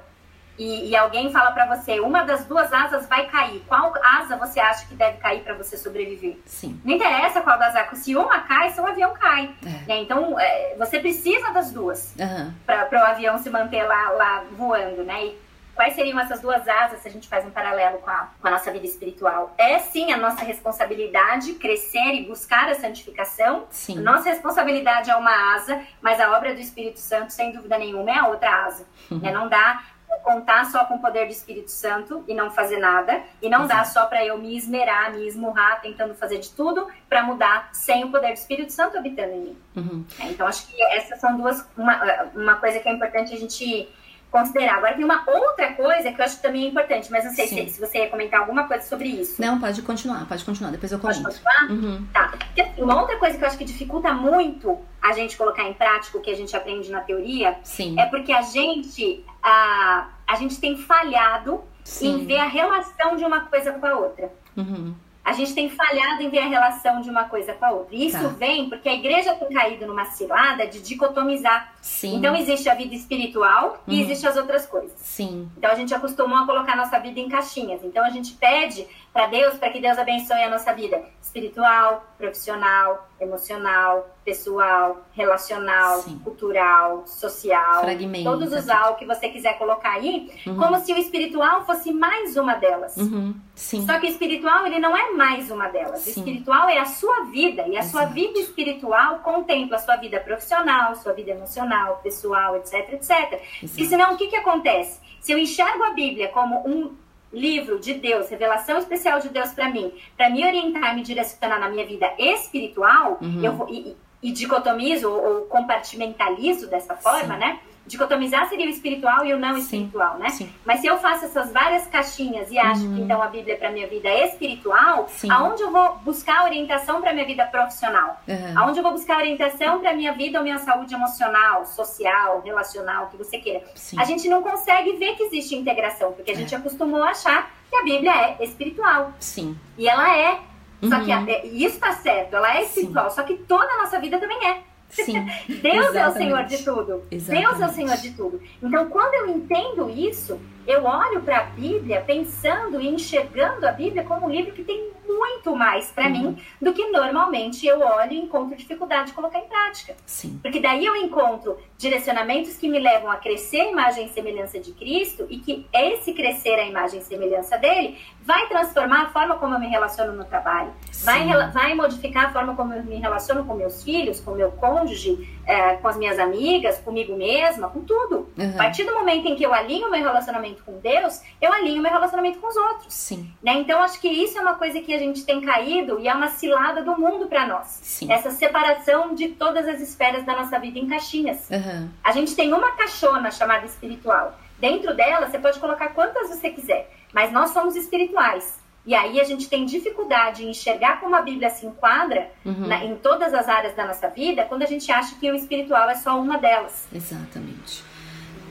e, e alguém fala para você, uma das duas asas vai cair, qual asa você acha que deve cair para você sobreviver? Sim. Não interessa qual das asas, se uma cai, seu avião cai. É. Né? Então, é, você precisa das duas uhum. para o avião se manter lá, lá voando, né? E quais seriam essas duas asas se a gente faz um paralelo com a, com a nossa vida espiritual? É sim a nossa responsabilidade crescer e buscar a santificação. Sim. Nossa responsabilidade é uma asa, mas a obra do Espírito Santo, sem dúvida nenhuma, é a outra asa. Uhum. É não dar contar só com o poder do Espírito Santo e não fazer nada. E não Exato. dá só para eu me esmerar, me esmurrar, tentando fazer de tudo para mudar sem o poder do Espírito Santo habitando em mim. Uhum. É, então, acho que essas são duas. Uma, uma coisa que é importante a gente considerar. Agora, tem uma outra coisa que eu acho que também é importante, mas não sei se, se, você ia comentar alguma coisa sobre isso. Não, pode continuar, pode continuar, depois eu comento. Pode continuar? Uhum. Tá. Porque, assim, uma outra coisa que eu acho que dificulta muito a gente colocar em prática o que a gente aprende na teoria Sim. é porque a gente, a, a gente tem falhado Sim. em ver a relação de uma coisa com a outra. Uhum a gente tem falhado em ver a relação de uma coisa com a outra. E isso tá. vem porque a igreja tem caído numa cilada de dicotomizar. Sim. Então existe a vida espiritual e uhum. existe as outras coisas. Sim. Então a gente acostumou a colocar a nossa vida em caixinhas. Então a gente pede para Deus para que Deus abençoe a nossa vida espiritual, profissional, emocional, pessoal, relacional, Sim. cultural, social, Fragmenta. todos os al que você quiser colocar aí, uhum. como se o espiritual fosse mais uma delas. Uhum. Só que o espiritual ele não é mais uma delas. Sim. O espiritual é a sua vida e a Exato. sua vida espiritual contempla a sua vida profissional, sua vida emocional, pessoal, etc, etc. Exato. E senão o que que acontece? Se eu enxergo a Bíblia como um livro de Deus, revelação especial de Deus para mim, para me orientar, me direcionar na minha vida espiritual, uhum. eu vou, e, e dicotomizo ou, ou compartimentalizo dessa forma, Sim. né? Dicotomizar seria o espiritual e o não espiritual, sim, né? Sim. Mas se eu faço essas várias caixinhas e acho uhum. que então a Bíblia é para minha vida é espiritual, sim. aonde eu vou buscar orientação para minha vida profissional? Uhum. Aonde eu vou buscar orientação para minha vida ou minha saúde emocional, social, relacional, o que você queira? A gente não consegue ver que existe integração, porque a gente é. acostumou a achar que a Bíblia é espiritual. Sim. E ela é. Só que uhum. a, isso está certo, ela é espiritual, só que toda a nossa vida também é. Sim, Deus exatamente. é o Senhor de tudo. Exatamente. Deus é o Senhor de tudo. Então, quando eu entendo isso, eu olho para a Bíblia pensando e enxergando a Bíblia como um livro que tem muito mais para uhum. mim do que normalmente eu olho e encontro dificuldade de colocar em prática. Sim. Porque daí eu encontro direcionamentos que me levam a crescer a imagem e semelhança de Cristo e que esse crescer a imagem e semelhança dele vai transformar a forma como eu me relaciono no trabalho, vai, vai modificar a forma como eu me relaciono com meus filhos, com meu cônjuge, é, com as minhas amigas, comigo mesma, com tudo. Uhum. A partir do momento em que eu alinho meu relacionamento com Deus, eu alinho meu relacionamento com os outros. Sim. Né? Então, acho que isso é uma coisa que a gente tem caído e é uma cilada do mundo para nós. Sim. Essa separação de todas as esferas da nossa vida em caixinhas. Uhum. A gente tem uma caixona chamada espiritual. Dentro dela, você pode colocar quantas você quiser, mas nós somos espirituais. E aí a gente tem dificuldade em enxergar como a Bíblia se enquadra uhum. na, em todas as áreas da nossa vida, quando a gente acha que o espiritual é só uma delas. Exatamente.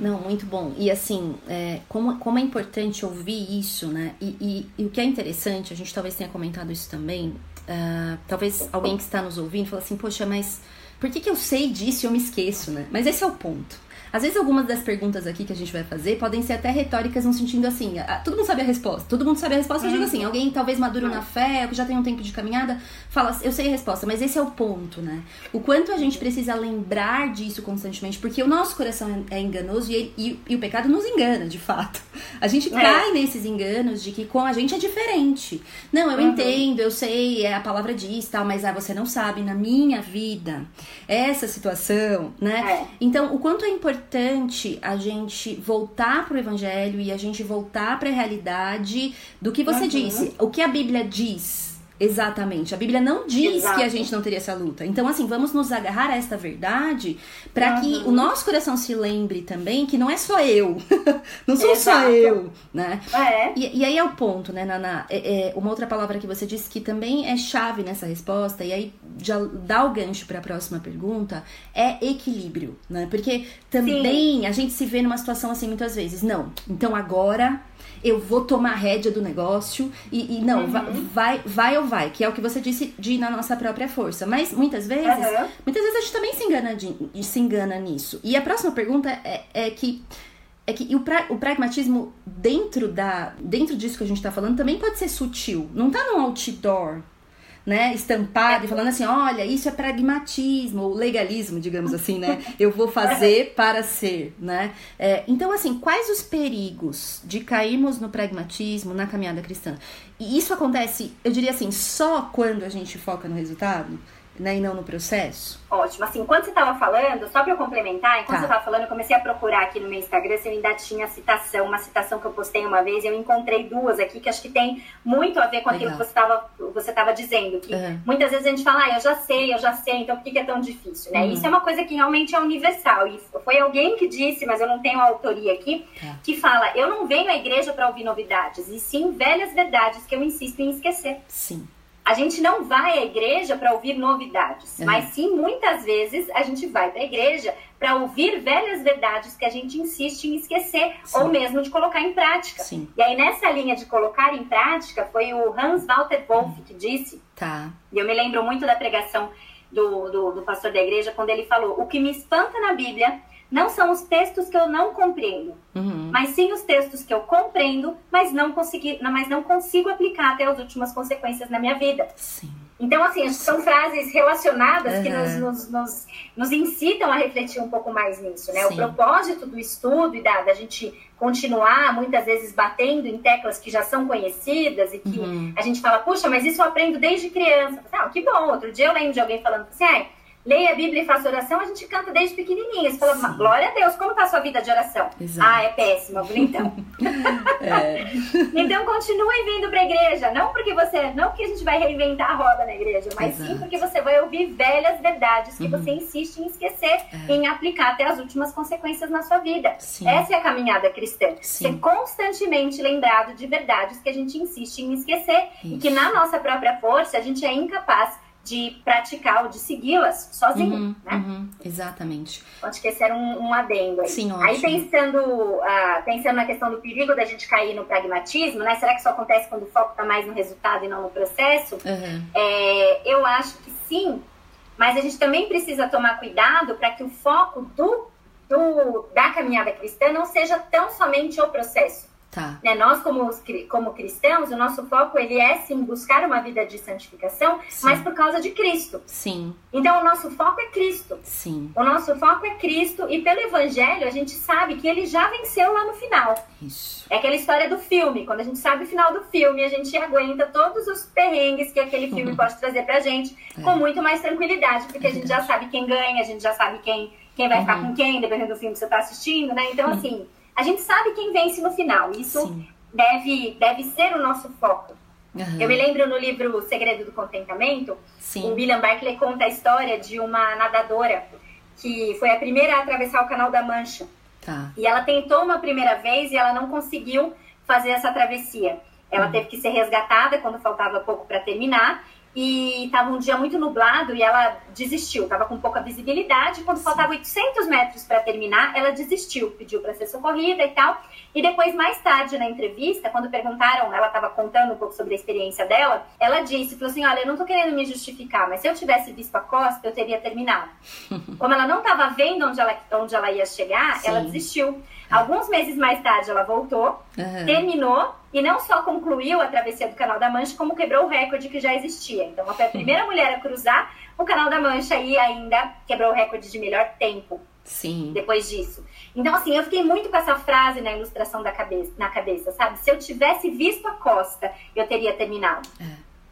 Não, muito bom. E assim, é, como, como é importante ouvir isso, né? E, e, e, o que é interessante, a gente talvez tenha comentado isso também, uh, talvez alguém que está nos ouvindo fala assim, poxa, mas por que, que eu sei disso e eu me esqueço, né? Mas esse é o ponto. Às vezes algumas das perguntas aqui que a gente vai fazer podem ser até retóricas no sentido assim, a, todo mundo sabe a resposta. Todo mundo sabe a resposta, eu digo assim, alguém talvez maduro na fé, que já tem um tempo de caminhada, fala, eu sei a resposta, mas esse é o ponto, né? O quanto a gente precisa lembrar disso constantemente, porque o nosso coração é enganoso e, e, e o pecado nos engana, de fato. A gente é. cai nesses enganos de que com a gente é diferente. Não, eu uhum. entendo, eu sei, é a palavra diz, tal, mas ah, você não sabe, na minha vida, essa situação, né? É. Então, o quanto é importante importante a gente voltar para o evangelho e a gente voltar para a realidade do que você uhum. disse, o que a Bíblia diz Exatamente. A Bíblia não diz Exato. que a gente não teria essa luta. Então, assim, vamos nos agarrar a esta verdade para uhum. que o nosso coração se lembre também que não é só eu. não sou Exato. só eu, né? É. E, e, aí é o ponto, né, Naná? É, é, uma outra palavra que você disse que também é chave nessa resposta, e aí já dá o gancho para a próxima pergunta, é equilíbrio, né? Porque também Sim. a gente se vê numa situação assim muitas vezes. Não, então agora eu vou tomar a rédea do negócio e, e não, uhum. vai, vai, vai ou vai, que é o que você disse de ir na nossa própria força. Mas muitas vezes, uhum. muitas vezes a gente também se engana, de, se engana nisso. E a próxima pergunta é, é que é que o, pra, o pragmatismo dentro da dentro disso que a gente está falando também pode ser sutil. Não tá no outdoor, né, estampado e falando assim, olha, isso é pragmatismo, ou legalismo, digamos assim, né? Eu vou fazer para ser, né? É, então, assim, quais os perigos de cairmos no pragmatismo na caminhada cristã? E isso acontece, eu diria assim, só quando a gente foca no resultado? Né, e não no processo? Ótimo. Assim, enquanto você estava falando, só para eu complementar, enquanto tá. você estava falando, eu comecei a procurar aqui no meu Instagram se eu ainda tinha citação, uma citação que eu postei uma vez, eu encontrei duas aqui que acho que tem muito a ver com aquilo Legal. que você estava você tava dizendo, que uhum. muitas vezes a gente fala, ah, eu já sei, eu já sei, então por que, que é tão difícil, né? Uhum. Isso é uma coisa que realmente é universal, e foi alguém que disse, mas eu não tenho a autoria aqui, tá. que fala, eu não venho à igreja para ouvir novidades, e sim velhas verdades que eu insisto em esquecer. Sim. A gente não vai à igreja para ouvir novidades, uhum. mas sim muitas vezes a gente vai para a igreja para ouvir velhas verdades que a gente insiste em esquecer sim. ou mesmo de colocar em prática. Sim. E aí nessa linha de colocar em prática foi o Hans Walter Wolff que disse. Tá. E eu me lembro muito da pregação do, do, do pastor da igreja quando ele falou: o que me espanta na Bíblia não são os textos que eu não compreendo, uhum. mas sim os textos que eu compreendo, mas não, consegui, mas não consigo aplicar até as últimas consequências na minha vida. Sim. Então, assim, são frases relacionadas uhum. que nos, nos, nos, nos, incitam a refletir um pouco mais nisso, né? Sim. O propósito do estudo e da, da gente continuar, muitas vezes, batendo em teclas que já são conhecidas e que uhum. a gente fala, puxa, mas isso eu aprendo desde criança. Ah, que bom. Outro dia eu lembro de alguém falando assim, ah, leia a Bíblia e faça oração, a gente canta desde pequenininha. Você fala, glória a Deus, como está a sua vida de oração? Exato. Ah, é péssima, bonitão. é. então continue vindo para a igreja, não porque você, não porque a gente vai reinventar a roda na igreja, mas Exato. sim porque você vai ouvir velhas verdades que uhum. você insiste em esquecer, é. em aplicar até as últimas consequências na sua vida. Sim. Essa é a caminhada cristã. Sim. Ser constantemente lembrado de verdades que a gente insiste em esquecer Isso. e que na nossa própria força a gente é incapaz de praticar ou de segui-las sozinho, uhum, né? Uhum, exatamente. Acho que esse era um, um adendo aí. Sim, ótimo. Aí pensando, uh, pensando na questão do perigo da gente cair no pragmatismo, né? Será que isso acontece quando o foco está mais no resultado e não no processo? Uhum. É, eu acho que sim, mas a gente também precisa tomar cuidado para que o foco do do, da caminhada cristã não seja tão somente o processo. Tá. Né? Nós, como, como cristãos, o nosso foco ele é sim buscar uma vida de santificação, sim. mas por causa de Cristo. Sim. Então, o nosso foco é Cristo. Sim. O nosso foco é Cristo e pelo Evangelho a gente sabe que ele já venceu lá no final. Isso. É aquela história do filme. Quando a gente sabe o final do filme, a gente aguenta todos os perrengues que aquele filme uhum. pode trazer pra gente é. com muito mais tranquilidade, porque é a gente já sabe quem ganha, a gente já sabe quem, quem vai uhum. ficar com quem, dependendo do filme que você tá assistindo, né? Então, uhum. assim a gente sabe quem vence no final. Isso deve, deve ser o nosso foco. Uhum. Eu me lembro no livro O Segredo do Contentamento, Sim. o William Barclay conta a história de uma nadadora que foi a primeira a atravessar o Canal da Mancha. Tá. E ela tentou uma primeira vez e ela não conseguiu fazer essa travessia. Ela uhum. teve que ser resgatada quando faltava pouco para terminar e estava um dia muito nublado e ela desistiu, estava com pouca visibilidade. Quando faltava 800 metros para terminar, ela desistiu, pediu para ser socorrida e tal. E depois, mais tarde na entrevista, quando perguntaram, ela estava contando um pouco sobre a experiência dela, ela disse, falou assim, olha, eu não estou querendo me justificar, mas se eu tivesse visto a costa, eu teria terminado. Como ela não estava vendo onde ela, onde ela ia chegar, Sim. ela desistiu. Alguns meses mais tarde, ela voltou, uhum. terminou e não só concluiu a travessia do Canal da Mancha, como quebrou o recorde que já existia. Então, ela foi a primeira mulher a cruzar o Canal da Mancha e ainda quebrou o recorde de melhor tempo. Sim. Depois disso. Então, assim, eu fiquei muito com essa frase na ilustração da cabeça, na cabeça, sabe? Se eu tivesse visto a costa, eu teria terminado. É.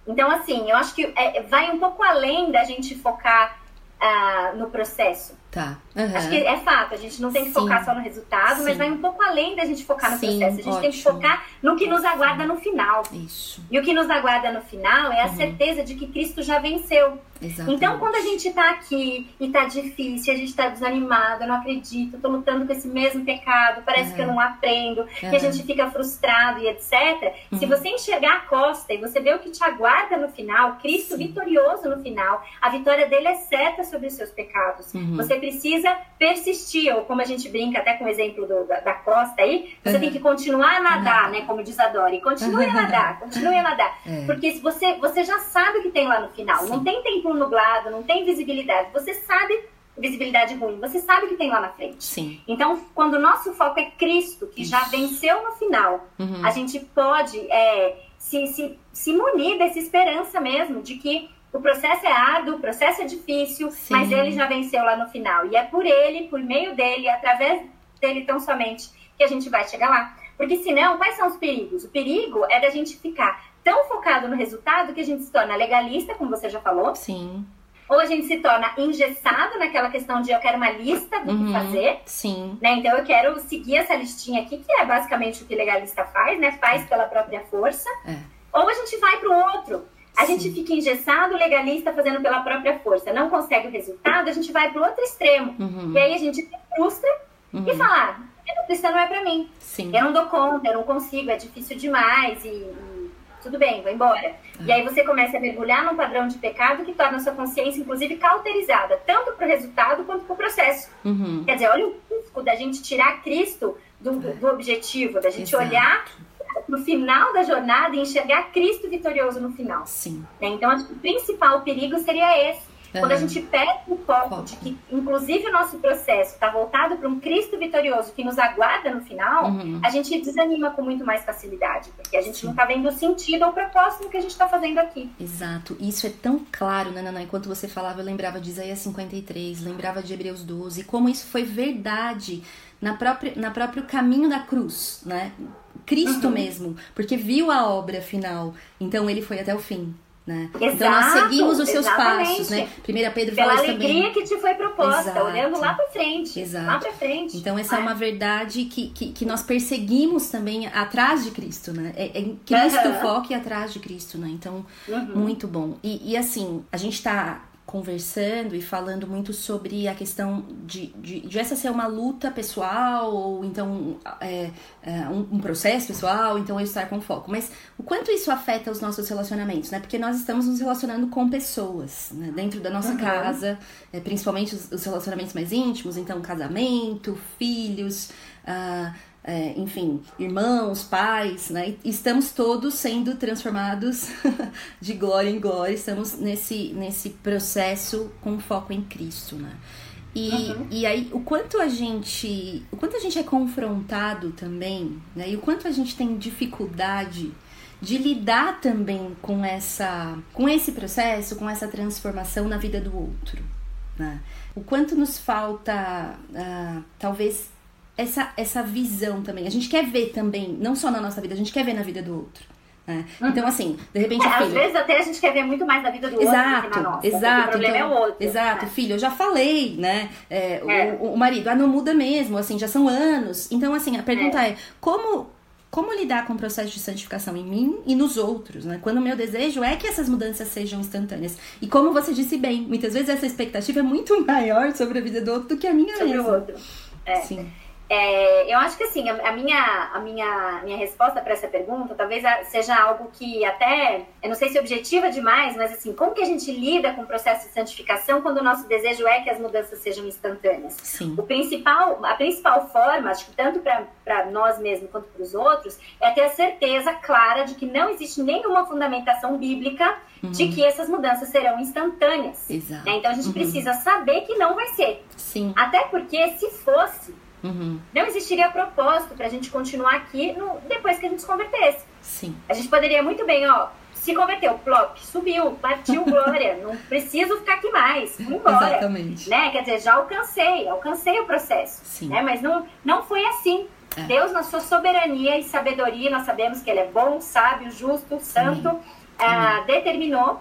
Então, assim, eu acho que é, vai um pouco além da gente focar uh, no processo. Tá. Uhum. Acho que é fato, a gente não tem que Sim. focar só no resultado, Sim. mas vai um pouco além da gente focar no Sim, processo. A gente ótimo. tem que focar no que nos aguarda no final. Isso. E o que nos aguarda no final é a uhum. certeza de que Cristo já venceu. Exatamente. Então, quando a gente tá aqui e tá difícil, a gente tá desanimado, eu não acredito, tô lutando com esse mesmo pecado, parece uhum. que eu não aprendo, que a gente fica frustrado e etc. Se você enxergar a costa e você vê o que te aguarda no final, Cristo vitorioso no final, a vitória dele é certa sobre os seus pecados. Uhum. Você precisa persistir, ou como a gente brinca até com o exemplo do, da, da, costa aí, você uhum. tem que continuar a nadar, né? Como diz a Dori. Continue a nadar, continue a nadar. É. Porque você, você já sabe o que tem lá no final. Sim. Não tem tempo nublado, não tem visibilidade. Você sabe visibilidade ruim. Você sabe o que tem lá na frente. Sim. Então, quando o nosso foco é Cristo, que Isso. já venceu no final, uhum. a gente pode é, se, se, se munir dessa esperança mesmo de que o processo é árduo, o processo é difícil, Sim. mas ele já venceu lá no final. E é por ele, por meio dele, através dele tão somente, que a gente vai chegar lá. Porque senão, quais são os perigos? O perigo é da gente ficar tão focado no resultado que a gente se torna legalista, como você já falou. Sim. Ou a gente se torna engessado naquela questão de eu quero uma lista do uhum, que fazer. Sim. Né? Então eu quero seguir essa listinha aqui, que é basicamente o que legalista faz, né? Faz pela própria força. É. Ou a gente vai para o outro a Sim. gente fica engessado, legalista, fazendo pela própria força, não consegue o resultado, a gente vai para o outro extremo. Uhum. E aí a gente se frustra uhum. e fala: ah, não é para mim. Sim. Eu não dou conta, eu não consigo, é difícil demais e, e tudo bem, vou embora. Uhum. E aí você começa a mergulhar num padrão de pecado que torna a sua consciência, inclusive, cauterizada, tanto para o resultado quanto para o processo. Uhum. Quer dizer, olha o risco da gente tirar Cristo do, do objetivo, da gente Exato. olhar no final da jornada enxergar Cristo vitorioso no final. Sim. Né? Então, acho que o principal perigo seria esse. Quando a gente perde o foco de que, inclusive, o nosso processo está voltado para um Cristo vitorioso que nos aguarda no final, uhum. a gente desanima com muito mais facilidade, porque a gente Sim. não está vendo o sentido ou propósito no que a gente está fazendo aqui. Exato. Isso é tão claro, né, Naná? Enquanto você falava, eu lembrava de Isaías 53, lembrava de Hebreus 12, como isso foi verdade na própria, na próprio caminho da cruz, né? Cristo uhum. mesmo, porque viu a obra final, então ele foi até o fim. Né? Exato, então nós seguimos os seus exatamente. passos, né? 1 Pedro Pela fala alegria também. que te foi proposta, Exato. olhando lá para frente. Exato. Lá para frente. Então essa é. é uma verdade que, que, que, nós perseguimos também atrás de Cristo, né? É, é Cristo uhum. foco e atrás de Cristo, né? Então, uhum. muito bom. E, e assim, a gente está conversando e falando muito sobre a questão de, de, de essa ser uma luta pessoal ou então é, é, um, um, processo pessoal, então eu estar com foco. Mas o quanto isso afeta os nossos relacionamentos, né? Porque nós estamos nos relacionando com pessoas, né? Dentro da nossa uhum. casa, é, principalmente os, os, relacionamentos mais íntimos, então casamento, filhos, uh, é, enfim, irmãos, pais, né? Estamos todos sendo transformados de glória em glória, estamos nesse, nesse processo com foco em Cristo, né? E, uhum. e aí, o quanto a gente. O quanto a gente é confrontado também, né? E o quanto a gente tem dificuldade de lidar também com essa com esse processo, com essa transformação na vida do outro. Né? O quanto nos falta, uh, talvez, essa, essa visão também. A gente quer ver também, não só na nossa vida, a gente quer ver na vida do outro. Né? Uhum. Então, assim, de repente. É, filho... Às vezes até a gente quer ver muito mais na vida do exato, outro que na nossa. Exato, o problema então, é o outro. Exato, né? filho, eu já falei, né? É, é. O, o, marido, ah, não muda mesmo, assim, já são anos. Então, assim, a pergunta é, é como como lidar com o processo de santificação em mim e nos outros, né? Quando o meu desejo é que essas mudanças sejam instantâneas. E como você disse bem, muitas vezes essa expectativa é muito maior sobre a vida do outro do que a minha sobre mesma. o outro. É. Sim. É, eu acho que assim, a, minha, a minha, minha resposta para essa pergunta talvez seja algo que até, eu não sei se objetiva demais, mas assim, como que a gente lida com o processo de santificação quando o nosso desejo é que as mudanças sejam instantâneas? Sim. O principal, a principal forma, acho que tanto para nós mesmos quanto para os outros, é ter a certeza clara de que não existe nenhuma fundamentação bíblica uhum. de que essas mudanças serão instantâneas. Exato. Né? Então a gente uhum. precisa saber que não vai ser. Sim. Até porque se fosse, Uhum. Não existiria propósito para a gente continuar aqui no, depois que a gente se convertesse. Sim. A gente poderia muito bem, ó, se converteu, plop, subiu, partiu glória, não preciso ficar aqui mais, vou embora. Exatamente. Né? Quer dizer, já alcancei, alcancei o processo. Sim. Né? Mas não, não foi assim. É. Deus, na sua soberania e sabedoria, nós sabemos que Ele é bom, sábio, justo, santo, ah, determinou,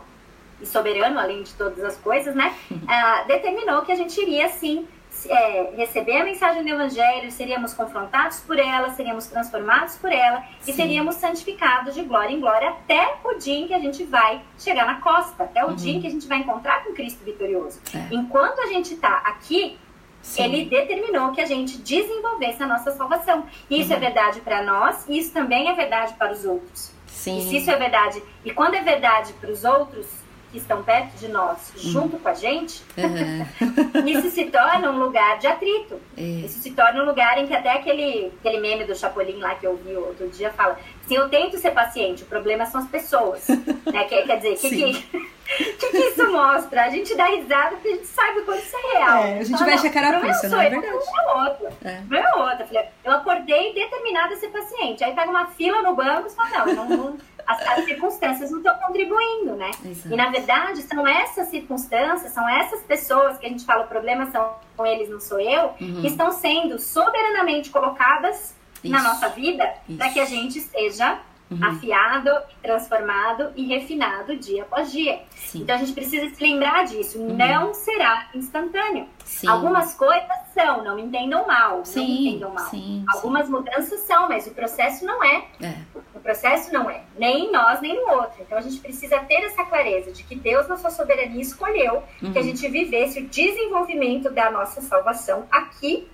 e soberano, além de todas as coisas, né? Ah, determinou que a gente iria, sim, é, receber a mensagem do Evangelho, seríamos confrontados por ela, seríamos transformados por ela Sim. e seríamos santificados de glória em glória até o dia em que a gente vai chegar na costa, até o uhum. dia em que a gente vai encontrar com Cristo vitorioso. É. Enquanto a gente está aqui, Sim. Ele determinou que a gente desenvolvesse a nossa salvação. Isso é uhum. é verdade para nós e isso também é verdade para os outros. Sim. E se isso é verdade, e quando é verdade para os outros, que estão perto de nós, junto com a gente, uhum. isso se torna um lugar de atrito. É. Isso se torna um lugar em que até aquele, aquele meme do Chapolin lá que eu vi outro dia fala: se eu tento ser paciente, o problema são as pessoas. né? quer, quer dizer, o que, que, que, que, isso mostra? A gente dá risada porque a gente sabe quando isso é real. É, a gente vai checar a carapuça, não é verdade? É outro. É. Não é outra. Eu acordei determinada a ser paciente. Aí pega uma fila no banco e fala: não, não, não as, as circunstâncias não estão contribuindo, né? Exato. E na verdade são essas circunstâncias, são essas pessoas que a gente fala, o problema são com eles, não sou eu, uhum. que estão sendo soberanamente colocadas Isso. na nossa vida para que a gente esteja uhum. afiado, transformado e refinado dia após dia. Sim. Então a gente precisa se lembrar disso. Uhum. Não será instantâneo. Sim. Algumas coisas são, não me entendam mal. Sim. Não me entendam mal. Sim, Algumas mudanças são, mas o processo não é. é. O processo não é. Nem em nós, nem no outro. Então a gente precisa ter essa clareza de que Deus, na sua soberania, escolheu uhum. que a gente vivesse o desenvolvimento da nossa salvação aqui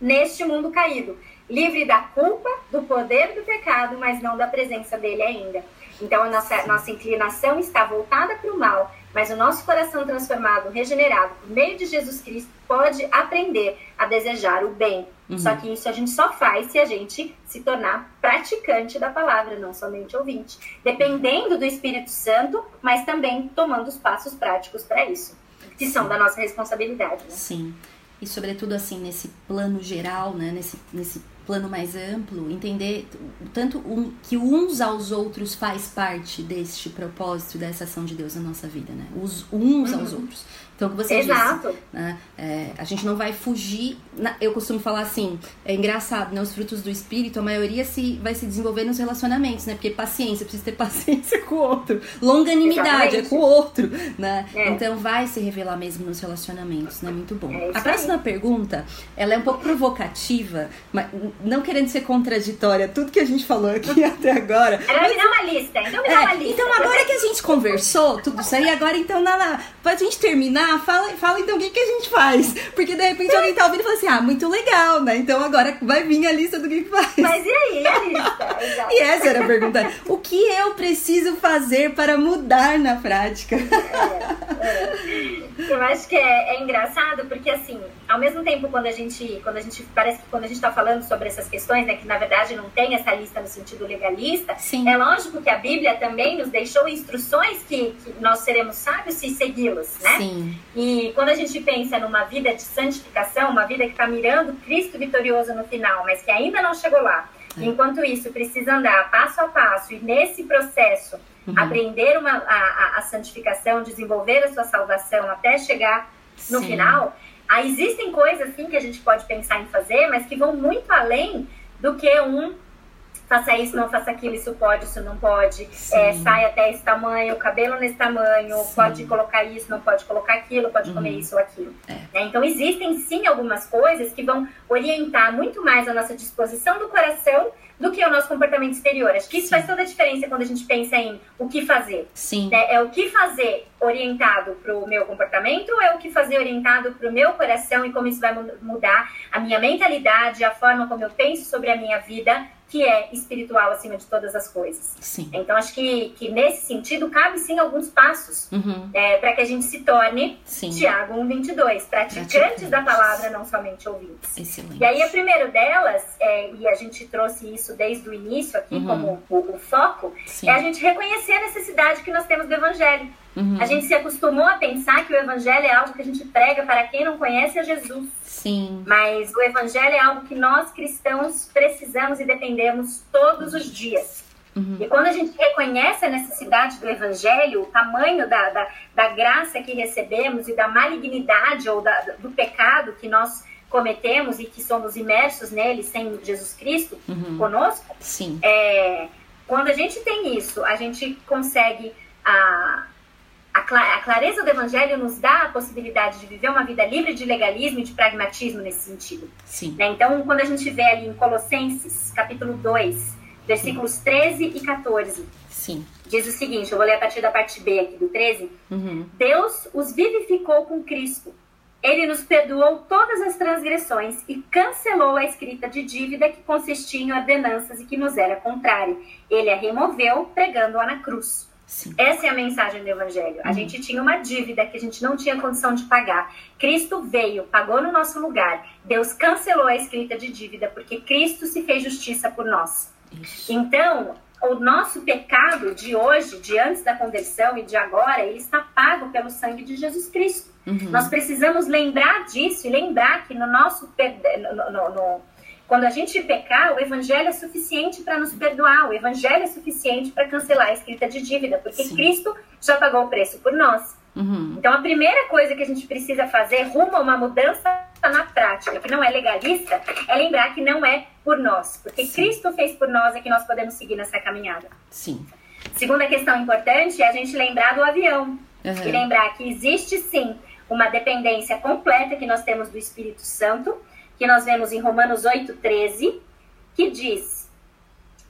neste mundo caído livre da culpa, do poder do pecado, mas não da presença dele ainda. Então, a nossa, nossa inclinação está voltada para o mal, mas o nosso coração transformado, regenerado por meio de Jesus Cristo, pode aprender a desejar o bem. Uhum. Só que isso a gente só faz se a gente se tornar praticante da palavra, não somente ouvinte. Dependendo do Espírito Santo, mas também tomando os passos práticos para isso, que são da nossa responsabilidade. Né? Sim. E sobretudo assim, nesse plano geral, né? Nesse, nesse plano mais amplo, entender tanto um, que uns aos outros faz parte deste propósito, dessa ação de Deus na nossa vida, né? Os uns uhum. aos outros. Então, o que você Exato. disse, né? É, a gente não vai fugir. Na, eu costumo falar assim, é engraçado, né? Os frutos do espírito, a maioria se, vai se desenvolver nos relacionamentos, né? Porque paciência, precisa ter paciência com o outro. Longanimidade é com o outro, né? É. Então, vai se revelar mesmo nos relacionamentos, né? Muito bom. É a próxima aí. pergunta, ela é um pouco provocativa, mas não querendo ser contraditória, tudo que a gente falou aqui até agora. Ela mas... me dá uma lista, então me dá uma é, lista. Então, agora que a gente conversou tudo isso aí, agora então, na, na, pra gente terminar, ah, fala, fala então o que, que a gente faz. Porque de repente alguém tá ouvindo e fala assim, ah, muito legal, né? Então agora vai vir a lista do que, que faz. Mas e aí, a lista? e essa era a pergunta. O que eu preciso fazer para mudar na prática? É, é. Eu acho que é, é, engraçado porque, assim, ao mesmo tempo, quando a gente, quando a gente, parece que quando a gente tá falando sobre essas questões, né, que na verdade não tem essa lista no sentido legalista, Sim. é lógico que a Bíblia também nos deixou instruções que, que nós seremos sábios se segui-las, né? Sim. E quando a gente pensa numa vida de santificação, uma vida que está mirando Cristo vitorioso no final, mas que ainda não chegou lá, é. enquanto isso precisa andar passo a passo e nesse processo uhum. aprender uma, a, a, santificação, desenvolver a sua salvação até chegar no Sim. final, aí existem coisas assim que a gente pode pensar em fazer, mas que vão muito além do que um faça isso, não faça aquilo, isso pode, isso não pode, é, sai até esse tamanho, cabelo nesse tamanho, sim. pode colocar isso, não pode colocar aquilo, pode uhum. comer isso ou aquilo. É. Né? Então, existem sim algumas coisas que vão orientar muito mais a nossa disposição do coração do que o nosso comportamento exterior. Acho que isso Sim. faz toda a diferença quando a gente pensa em o que fazer. Sim. Né? É o que fazer orientado para o meu comportamento ou é o que fazer orientado para o meu coração e como isso vai mudar a minha mentalidade, a forma como eu penso sobre a minha vida que é espiritual acima de todas as coisas. Sim. Então, acho que, que nesse sentido, cabe sim alguns passos uhum. é, para que a gente se torne, sim. Tiago 1,22, praticantes Praticante. da palavra, não somente ouvintes. Excelente. E aí, a primeira delas, é, e a gente trouxe isso desde o início aqui uhum. como o, o foco, sim. é a gente reconhecer a necessidade que nós temos do evangelho. Uhum. A gente se acostumou a pensar que o evangelho é algo que a gente prega para quem não conhece a Jesus. Sim. Mas o evangelho é algo que nós cristãos precisamos e dependemos todos os dias. Uhum. E quando a gente reconhece a necessidade do evangelho, o tamanho da, da, da graça que recebemos e da malignidade ou da, do pecado que nós cometemos e que somos imersos nele sem Jesus Cristo uhum. conosco, Sim. É, quando a gente tem isso, a gente consegue a, a clareza do Evangelho nos dá a possibilidade de viver uma vida livre de legalismo e de pragmatismo nesse sentido. Sim. Né? Então, quando a gente vê ali em Colossenses, capítulo 2, versículos Sim. 13 e 14, Sim. diz o seguinte: eu vou ler a partir da parte B aqui do 13. Uhum. Deus os vivificou com Cristo. Ele nos perdoou todas as transgressões e cancelou a escrita de dívida que consistia em ordenanças e que nos era contrária. Ele a removeu, pregando-a na cruz. Sim. Essa é a mensagem do Evangelho. A uhum. gente tinha uma dívida que a gente não tinha condição de pagar. Cristo veio, pagou no nosso lugar. Deus cancelou a escrita de dívida porque Cristo se fez justiça por nós. Isso. Então, o nosso pecado de hoje, de antes da conversão e de agora, ele está pago pelo sangue de Jesus Cristo. Uhum. Nós precisamos lembrar disso e lembrar que no nosso no, no, no quando a gente pecar, o evangelho é suficiente para nos perdoar, o evangelho é suficiente para cancelar a escrita de dívida, porque Sim. Cristo já pagou o preço por nós. Uhum. Então, a primeira coisa que a gente precisa fazer rumo a uma mudança na prática, que não é legalista, é lembrar que não é por nós, porque sim. Cristo fez por nós é que nós podemos seguir nessa caminhada. Sim. Segunda questão importante é a gente lembrar do avião uhum. e lembrar que existe sim uma dependência completa que nós temos do Espírito Santo que nós vemos em Romanos 8,13, que diz: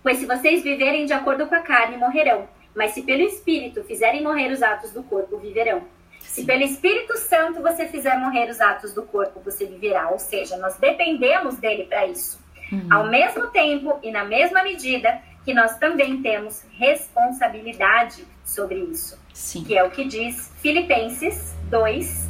Pois se vocês viverem de acordo com a carne, morrerão, mas se pelo Espírito fizerem morrer os atos do corpo, viverão. Se pelo Espírito Santo você fizer morrer os atos do corpo, você viverá. Ou seja, nós dependemos dele para isso. Uhum. Ao mesmo tempo e na mesma medida que nós também temos responsabilidade sobre isso. Sim. Que é o que diz Filipenses 2,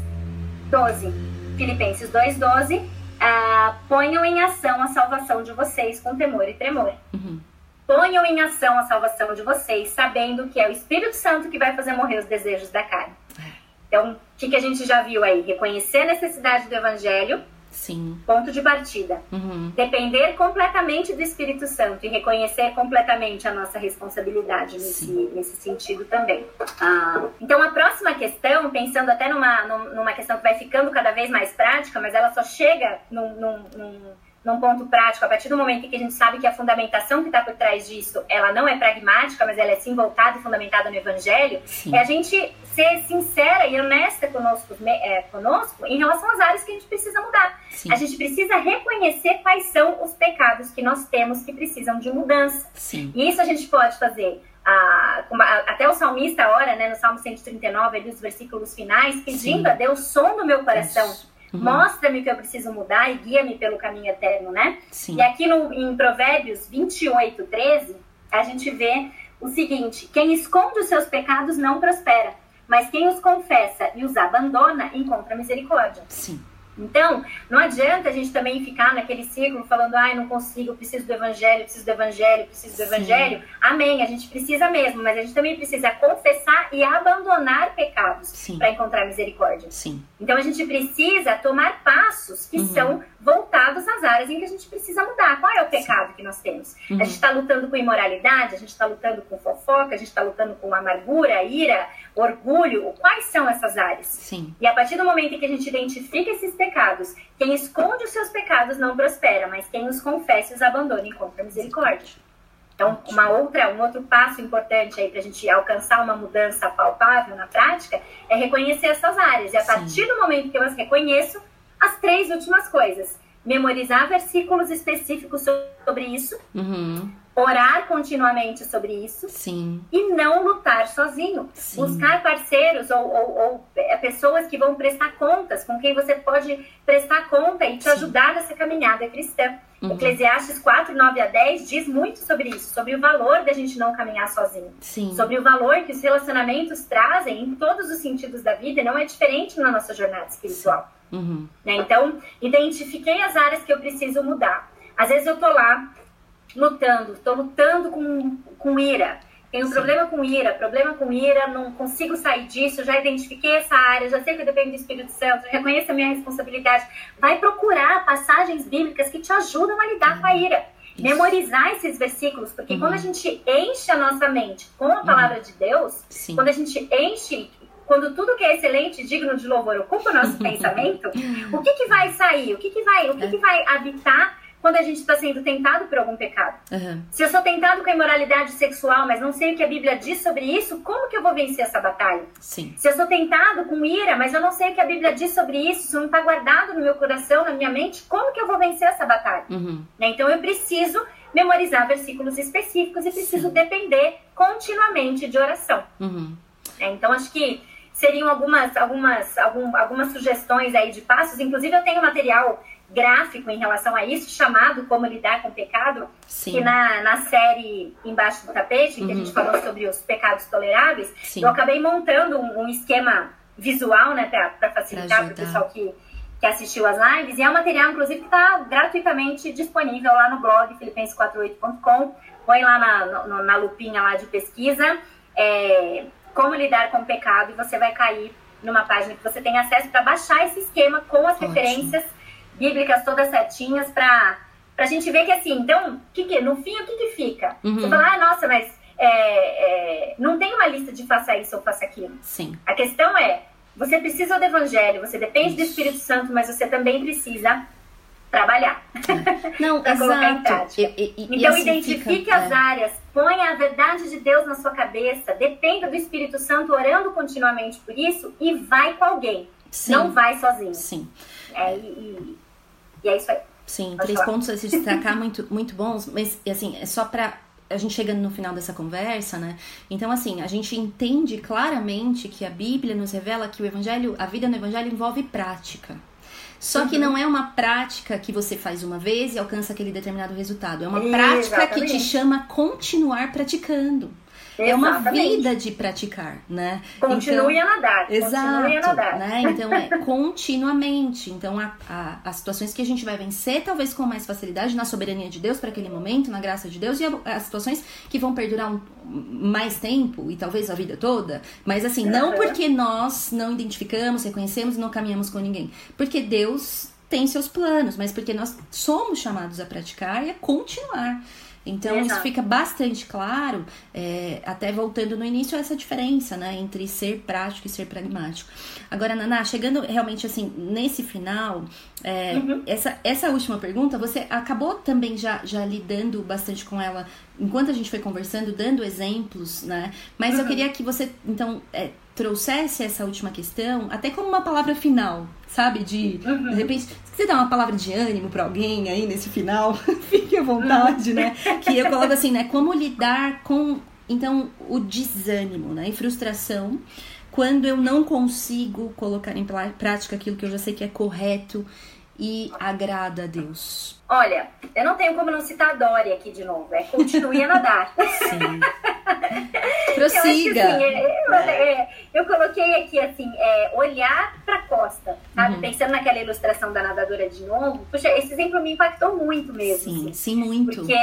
12. Filipenses 2, 12 ah, ponham em ação a salvação de vocês com temor e tremor. Uhum. Ponham em ação a salvação de vocês, sabendo que é o Espírito Santo que vai fazer morrer os desejos da carne. É. Então, o que, que a gente já viu aí? Reconhecer a necessidade do Evangelho, Sim. Ponto de partida. Uhum. Depender completamente do Espírito Santo e reconhecer completamente a nossa responsabilidade nesse, nesse sentido também. Ah, então, a próxima questão, pensando até numa, numa questão que vai ficando cada vez mais prática, mas ela só chega num, num, num num ponto prático, a partir do momento em que a gente sabe que a fundamentação que está por trás disso, ela não é pragmática, mas ela é sim voltada e fundamentada no Evangelho, sim. é a gente ser sincera e honesta conosco, é, conosco em relação às áreas que a gente precisa mudar. Sim. A gente precisa reconhecer quais são os pecados que nós temos que precisam de mudança. Sim. E isso a gente pode fazer a, até o salmista ora, né, no Salmo 139, ali os versículos finais, pedindo Sim. a Deus som do meu coração. Isso. Uhum. Mostra-me o que eu preciso mudar e guia-me pelo caminho eterno, né? Sim. E aqui no, em Provérbios 28, 13, a gente vê o seguinte: quem esconde os seus pecados não prospera, mas quem os confessa e os abandona encontra misericórdia. Sim. Então, não adianta a gente também ficar naquele círculo falando, ai, não consigo, preciso do evangelho, preciso do evangelho, preciso do Sim. evangelho. Amém, a gente precisa mesmo, mas a gente também precisa confessar e abandonar pecados para encontrar misericórdia. Sim. Então, a gente precisa tomar passos que uhum. são voltados às áreas em que a gente precisa mudar. Qual é o pecado que nós temos? Uhum. A gente está lutando com imoralidade, a gente está lutando com fofoca, a gente está lutando com amargura, ira, orgulho. Quais são essas áreas? Sim. E a partir do momento em que a gente identifica esses pecados, quem esconde os seus pecados não prospera, mas quem os confessa e os abandona encontra misericórdia. Então, uma outra, um outro passo importante aí para a gente alcançar uma mudança palpável na prática é reconhecer essas áreas. E a Sim. partir do momento que eu as reconheço, as três últimas coisas. Memorizar versículos específicos sobre isso. Uhum. Orar continuamente sobre isso. Sim. E não lutar sozinho. Sim. Buscar parceiros ou, ou, ou, é, pessoas que vão prestar contas, com quem você pode prestar conta e te Sim. ajudar nessa caminhada cristã. Uhum. Eclesiastes 4, 9 a 10 diz muito sobre isso, sobre o valor da gente não caminhar sozinho. Sim. Sobre o valor que os relacionamentos trazem em todos os sentidos da vida, não é diferente na nossa jornada espiritual. Uhum. Né? Então, identifiquei as áreas que eu preciso mudar. Às vezes eu tô lá lutando, tô lutando com, com ira. Tenho um problema com ira, problema com ira, não consigo sair disso, já identifiquei essa área, já sei que eu dependo do Espírito Santo, reconheço a minha responsabilidade. Vai procurar passagens bíblicas que te ajudam a lidar uhum. com a ira. Isso. Memorizar esses versículos, porque uhum. quando a gente enche a nossa mente com a palavra uhum. de Deus, Sim. quando a gente enche quando tudo que é excelente, digno de louvor, ocupa o nosso pensamento, o que, que vai sair? O que, que vai, o que, que vai habitar quando a gente está sendo tentado por algum pecado? Uhum. Se eu sou tentado com a imoralidade sexual, mas não sei o que a Bíblia diz sobre isso, como que eu vou vencer essa batalha? Sim. Se eu sou tentado com ira, mas eu não sei o que a Bíblia diz sobre isso, isso não está guardado no meu coração, na minha mente, como que eu vou vencer essa batalha? Uhum. Né? Então eu preciso memorizar versículos específicos e preciso Sim. depender continuamente de oração. Uhum. Né? Então acho que seriam algumas, algumas, algum, algumas sugestões aí de passos. Inclusive, eu tenho material gráfico em relação a isso, chamado Como Lidar com o Pecado, Sim. que na, na série Embaixo do Tapete, uhum. que a gente uhum. falou sobre os pecados toleráveis, Sim. eu acabei montando um, um esquema visual, né, para facilitar para o pessoal que, que assistiu as lives, e é um material, inclusive, que está gratuitamente disponível lá no blog filipenses48.com, põe lá na, na, na lupinha lá de pesquisa, é, como lidar com o pecado e você vai cair numa página que você tem acesso para baixar esse esquema com as Ótimo. referências bíblicas todas certinhas para a gente ver que assim, então, que que, no fim, o que, que fica? Uhum. Você fala, ah, nossa, mas é, é, não tem uma lista de faça isso ou faça aquilo. Sim. A questão é, você precisa do evangelho, você depende isso. do Espírito Santo, mas você também precisa trabalhar. Não, exato. E, e, e, então, assim identifique fica, as é. áreas, ponha a verdade de Deus na sua cabeça, dependa do Espírito Santo orando continuamente por isso e vai com alguém. Sim. Não vai sozinho. Sim. É, e, e é isso aí. Sim, Pode três falar. pontos a se destacar muito, muito bons, mas assim, é só para a gente chegando no final dessa conversa, né? Então, assim, a gente entende claramente que a Bíblia nos revela que o Evangelho, a vida no Evangelho envolve prática. Só uhum. que não é uma prática que você faz uma vez e alcança aquele determinado resultado. É uma prática que te chama a continuar praticando. É uma vida de praticar, né? Continue então, a nadar. Exato, continue a nadar. né? Então é continuamente. Então a, a, as situações que a gente vai vencer, talvez com mais facilidade, na soberania de Deus para aquele momento, na graça de Deus, e as situações que vão perdurar um, mais tempo e talvez a vida toda. Mas assim, uhum. não porque nós não identificamos, reconhecemos e não caminhamos com ninguém. Porque Deus tem seus planos, mas porque nós somos chamados a praticar e a continuar. Então, Exato. isso fica bastante claro, é, até voltando no início, essa diferença, né, entre ser prático e ser pragmático. Agora, Naná, chegando realmente assim, nesse final, é, uhum. essa, essa última pergunta, você acabou também já, já lidando bastante com ela enquanto a gente foi conversando, dando exemplos, né? Mas uhum. eu queria que você, então, é, trouxesse essa última questão até como uma palavra final, sabe? De, uhum. de repente, se você dá uma palavra de ânimo para alguém aí nesse final, fique à vontade, né? Que eu coloco assim, né? Como lidar com, então, o desânimo, né? E frustração quando eu não consigo colocar em prática aquilo que eu já sei que é correto e agrada a Deus? Olha, eu não tenho como não citar a Dória aqui de novo. É continue a nadar. Sim. Prossiga. Eu, assim, é, é, eu, coloquei aqui assim, é, olhar para a costa, sabe? Uhum. Pensando naquela ilustração da nadadora de novo. Puxa, esse exemplo me impactou muito mesmo. Sim, assim, sim, muito. Porque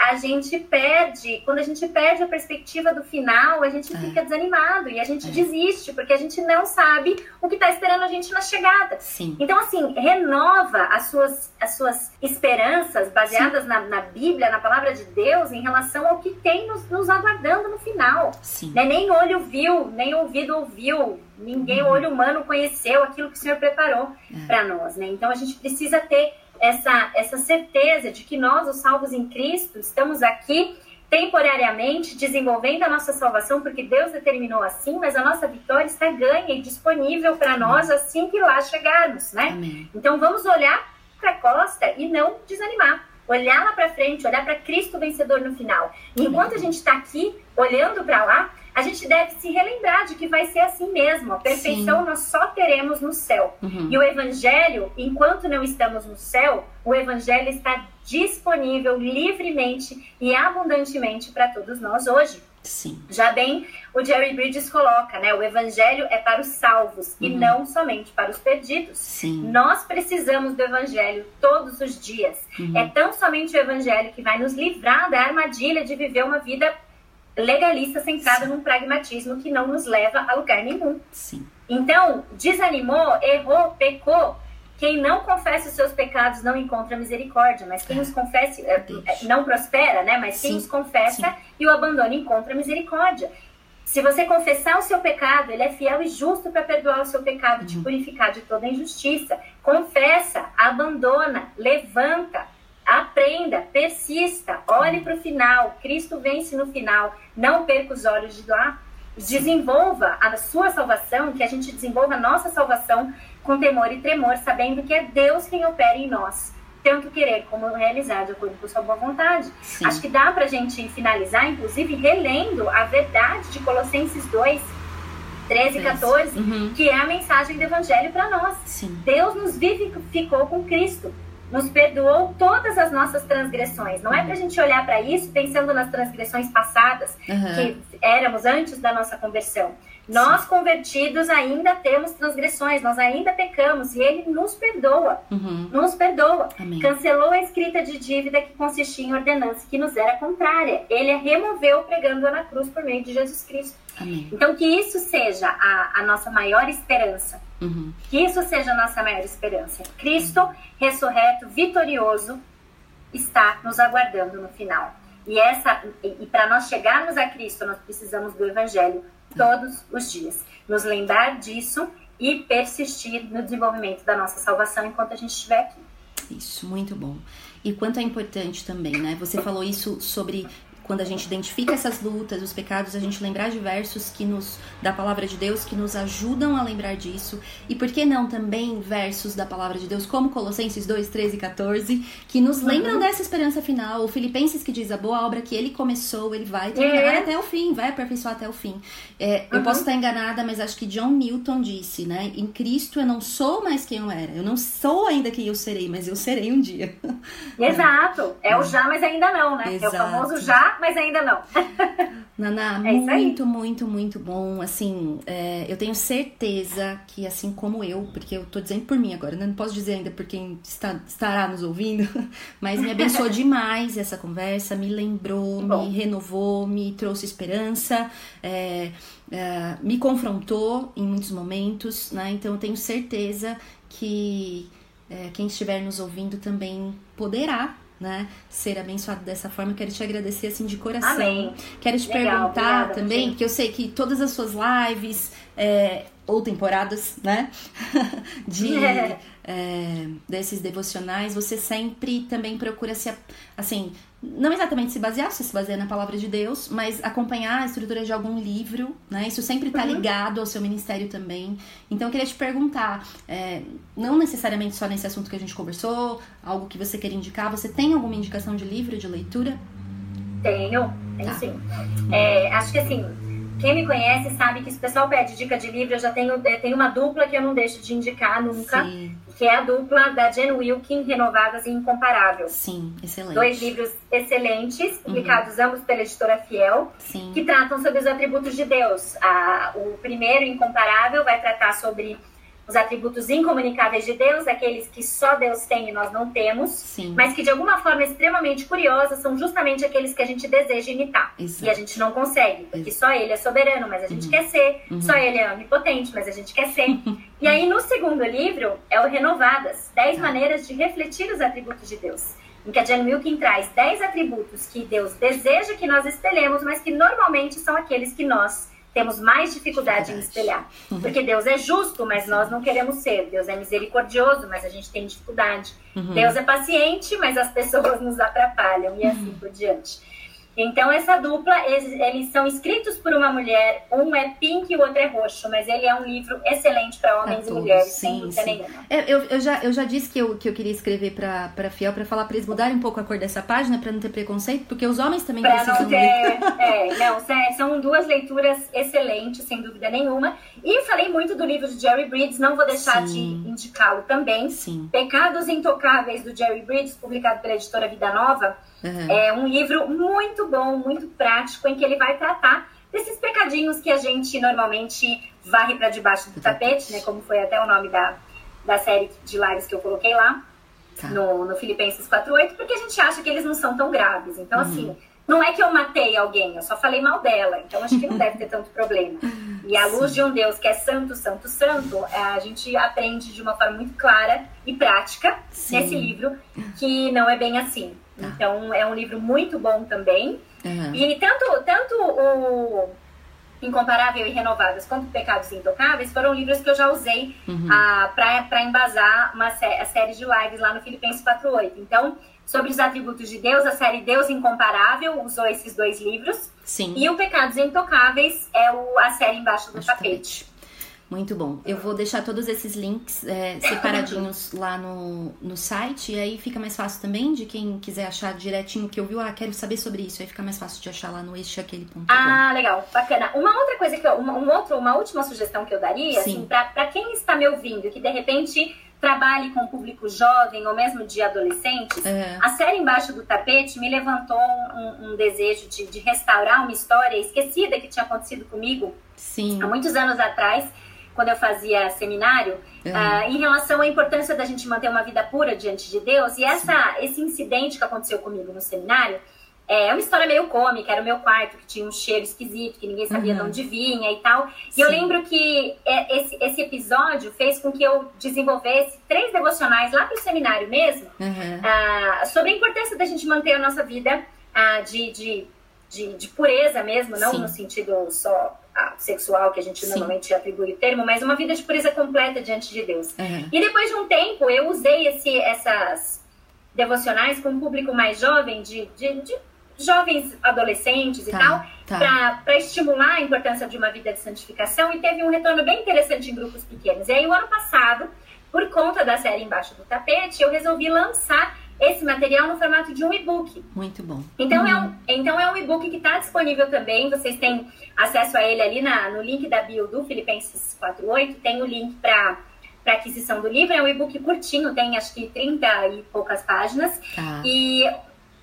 a gente perde, quando a gente perde a perspectiva do final, a gente é. fica desanimado e a gente é. desiste, porque a gente não sabe o que está esperando a gente na chegada. Sim. Então, assim, renova as suas, as suas esperanças baseadas na, na, Bíblia, na palavra de Deus, em relação ao que tem nos, nos aguardando no final. Né? Nem olho viu, nem ouvido ouviu, ninguém, uhum. olho humano conheceu aquilo que o Senhor preparou é. para nós. Né? Então, a gente precisa ter essa, essa certeza de que nós, os salvos em Cristo, estamos aqui temporariamente desenvolvendo a nossa salvação, porque Deus determinou assim, mas a nossa vitória está ganha e disponível para nós assim que lá chegarmos, né? Amém. Então vamos olhar para a costa e não desanimar. Olhar lá para frente, olhar para Cristo vencedor no final. E enquanto a gente está aqui olhando para lá, a gente deve se relembrar de que vai ser assim mesmo. A perfeição Sim. nós só teremos no céu. Uhum. E o Evangelho, enquanto não estamos no céu, o Evangelho está disponível livremente e abundantemente para todos nós hoje. Sim. Já bem, o Jerry Bridges coloca, né? O evangelho é para os salvos uhum. e não somente para os perdidos. Sim. Nós precisamos do evangelho todos os dias. Uhum. É tão somente o evangelho que vai nos livrar da armadilha de viver uma vida legalista centrada Sim. num pragmatismo que não nos leva a lugar nenhum. Sim. Então, desanimou, errou, pecou. Quem não confessa os seus pecados não encontra misericórdia, mas quem os confessa eh, eh, não prospera, né? Mas quem Sim. os confessa Sim. e o abandona encontra misericórdia. Se você confessar o seu pecado, ele é fiel e justo para perdoar o seu pecado, uhum. te purificar de toda injustiça. Confessa, abandona, levanta, Aprenda, persista, olhe para o final. Cristo vence no final. Não perca os olhos de lá. Desenvolva a sua salvação, que a gente desenvolva a nossa salvação com temor e tremor, sabendo que é Deus quem opera em nós. Tanto querer como realizar, de acordo com sua boa vontade. Sim. Acho que dá para a gente finalizar, inclusive, relendo a verdade de Colossenses 2, 13 e 14, uhum. que é a mensagem do Evangelho para nós. Sim. Deus nos vivificou com Cristo nos perdoou todas as nossas transgressões. Não é para a gente olhar para isso pensando nas transgressões passadas uhum. que éramos antes da nossa conversão. Nós convertidos ainda temos transgressões, nós ainda pecamos e Ele nos perdoa, uhum. nos perdoa. Amém. Cancelou a escrita de dívida que consistia em ordenança que nos era contrária. Ele a removeu pregando-a na cruz por meio de Jesus Cristo. Amém. Então que isso seja a, a nossa maior esperança. Uhum. Que isso seja a nossa maior esperança. Cristo ressurreto, vitorioso, está nos aguardando no final. E essa e, e para nós chegarmos a Cristo, nós precisamos do evangelho todos os dias. Nos lembrar disso e persistir no desenvolvimento da nossa salvação enquanto a gente estiver aqui. Isso, muito bom. E quanto é importante também, né? Você falou isso sobre quando a gente identifica essas lutas, os pecados, a gente lembrar de versos que nos da palavra de Deus que nos ajudam a lembrar disso. E por que não também versos da palavra de Deus, como Colossenses 2, 13 e 14, que nos lembram uhum. dessa esperança final. O Filipenses que diz a boa obra que ele começou, ele vai terminar é. até o fim, vai aperfeiçoar até o fim. É, uhum. Eu posso estar enganada, mas acho que John Newton disse, né? Em Cristo eu não sou mais quem eu era. Eu não sou ainda quem eu serei, mas eu serei um dia. Exato. É, é o já, mas ainda não, né? Exato. É o famoso já, mas ainda não. Naná, é muito, muito, muito bom. Assim, é, eu tenho certeza que, assim como eu, porque eu tô dizendo por mim agora, né? não posso dizer ainda por quem está, estará nos ouvindo, mas me abençoou demais essa conversa, me lembrou, me renovou, me trouxe esperança. É, é, me confrontou em muitos momentos, né? Então eu tenho certeza que é, quem estiver nos ouvindo também poderá né, ser abençoado dessa forma. Quero te agradecer assim de coração. Amém. Quero te Legal, perguntar obrigada, também, que eu sei que todas as suas lives é, ou temporadas, né, de é, desses devocionais, você sempre também procura se, assim, não exatamente se basear, você se baseia na palavra de Deus, mas acompanhar a estrutura de algum livro, né? Isso sempre está uhum. ligado ao seu ministério também. Então eu queria te perguntar, é, não necessariamente só nesse assunto que a gente conversou, algo que você quer indicar, você tem alguma indicação de livro de leitura? Tenho, tenho tá. sim. É, acho que assim, Quem me conhece sabe que se o pessoal pede dica de livro, eu já tenho, eu tenho uma dupla que eu não deixo de indicar nunca. Sim. Que é a dupla da Jen Wilkin, Renovadas e Incomparável. Sim, excelente. Dois livros excelentes, publicados uhum. ambos pela editora Fiel, Sim. que tratam sobre os atributos de Deus. A, o primeiro, Incomparável, vai tratar sobre os atributos incomunicáveis de Deus, aqueles que só Deus tem e nós não temos, Sim. mas que de alguma forma extremamente curiosa são justamente aqueles que a gente deseja imitar Exato. e a gente não consegue, porque só Ele é soberano, mas a gente uhum. quer ser, uhum. só Ele é onipotente, mas a gente quer ser. e aí no segundo livro é o Renovadas, 10 tá. maneiras de refletir os atributos de Deus em que a Jen Wilkin traz 10 atributos que Deus deseja que nós espelhemos, mas que normalmente são aqueles que nós temos mais dificuldade em espelhar. Uhum. Porque Deus é justo, mas nós não queremos ser. Deus é misericordioso, mas a gente tem dificuldade. Uhum. Deus é paciente, mas as pessoas nos atrapalham e assim por diante. Então, essa dupla, eles, eles, são escritos por uma mulher, um é pink e o outro é roxo, mas ele é um livro excelente para homens e mulheres, sim, sem dúvida sim. nenhuma. É, eu, eu, já, eu já disse que eu, que eu queria escrever para Fiel, para falar para eles mudarem um pouco a cor dessa página, para não ter preconceito, porque os homens também pra precisam não ter, é, não, são duas leituras excelentes, sem dúvida nenhuma. E falei muito do livro de Jerry Bridges, não vou deixar sim. de indicá-lo também. Sim. Pecados Intocáveis, do Jerry Bridges, publicado pela editora Vida Nova Uhum. É um livro muito bom, muito prático, em que ele vai tratar desses pecadinhos que a gente normalmente varre para debaixo do tapete, né? Como foi até o nome da, da série de lives que eu coloquei lá tá. no, no Filipenses 4.8, porque a gente acha que eles não são tão graves. Então, uhum. assim, não é que eu matei alguém, eu só falei mal dela. Então, acho que não deve ter tanto problema. E à luz Sim. de um Deus que é santo, santo, santo, é, a gente aprende de uma forma muito clara e prática Sim. nesse livro que não é bem assim. Tá. Então é um livro muito bom também. Uhum. E tanto, tanto o Incomparável e Renováveis quanto Pecados Intocáveis foram livros que eu já usei uhum. Ah, para embasar uma sé a série de lives lá no Filipenses 4.8. Então, sobre os atributos de Deus, a série Deus Incomparável usou esses dois livros. Sim. E o Pecados Intocáveis é o, a série Embaixo do Tapete. Muito bom. Eu vou deixar todos esses links é, separadinhos lá no, no site. E aí fica mais fácil também de quem quiser achar direitinho que ouviu. Ah, quero saber sobre isso. Aí fica mais fácil de achar lá no eixeaquele.com. Ah, legal. Bacana. Uma outra coisa que eu, uma, um outro, uma última sugestão que eu daria, Sim. assim, para quem está me ouvindo, que de repente trabalhe com público jovem ou mesmo de adolescentes, uhum. a série Embaixo do Tapete me levantou um, um desejo de, de, restaurar uma história esquecida que tinha acontecido comigo Sim. há muitos anos atrás quando eu fazia seminário, uhum. uh, em relação à importância da gente manter uma vida pura diante de Deus. E essa, esse incidente que aconteceu comigo no seminário é uma história meio cômica. Era o meu quarto que tinha um cheiro esquisito, que ninguém sabia uhum. de onde vinha e tal. E Sim. eu lembro que é, esse, esse episódio fez com que eu desenvolvesse três devocionais lá para o seminário mesmo, uhum. uh, sobre a importância da gente manter a nossa vida uh, de, de, de, de, pureza mesmo, não Sim. no sentido só sexual, que a gente Sim. normalmente atribui o termo, mas uma vida de pureza completa diante de Deus. Uhum. E depois de um tempo, eu usei esse, essas devocionais com um público mais jovem, de, de, de jovens adolescentes tá, e tal, tá. para estimular a importância de uma vida de santificação e teve um retorno bem interessante em grupos pequenos. E aí, o ano passado, por conta da série Embaixo do Tapete, eu resolvi lançar esse material no formato de um e-book. Muito bom. Então, é, um, então é um e-book que está disponível também. Vocês têm acesso a ele ali na, no link da bio do Filipenses 48. Tem o link para para aquisição do livro. É um e-book curtinho, tem acho que 30 e poucas páginas. Tá. E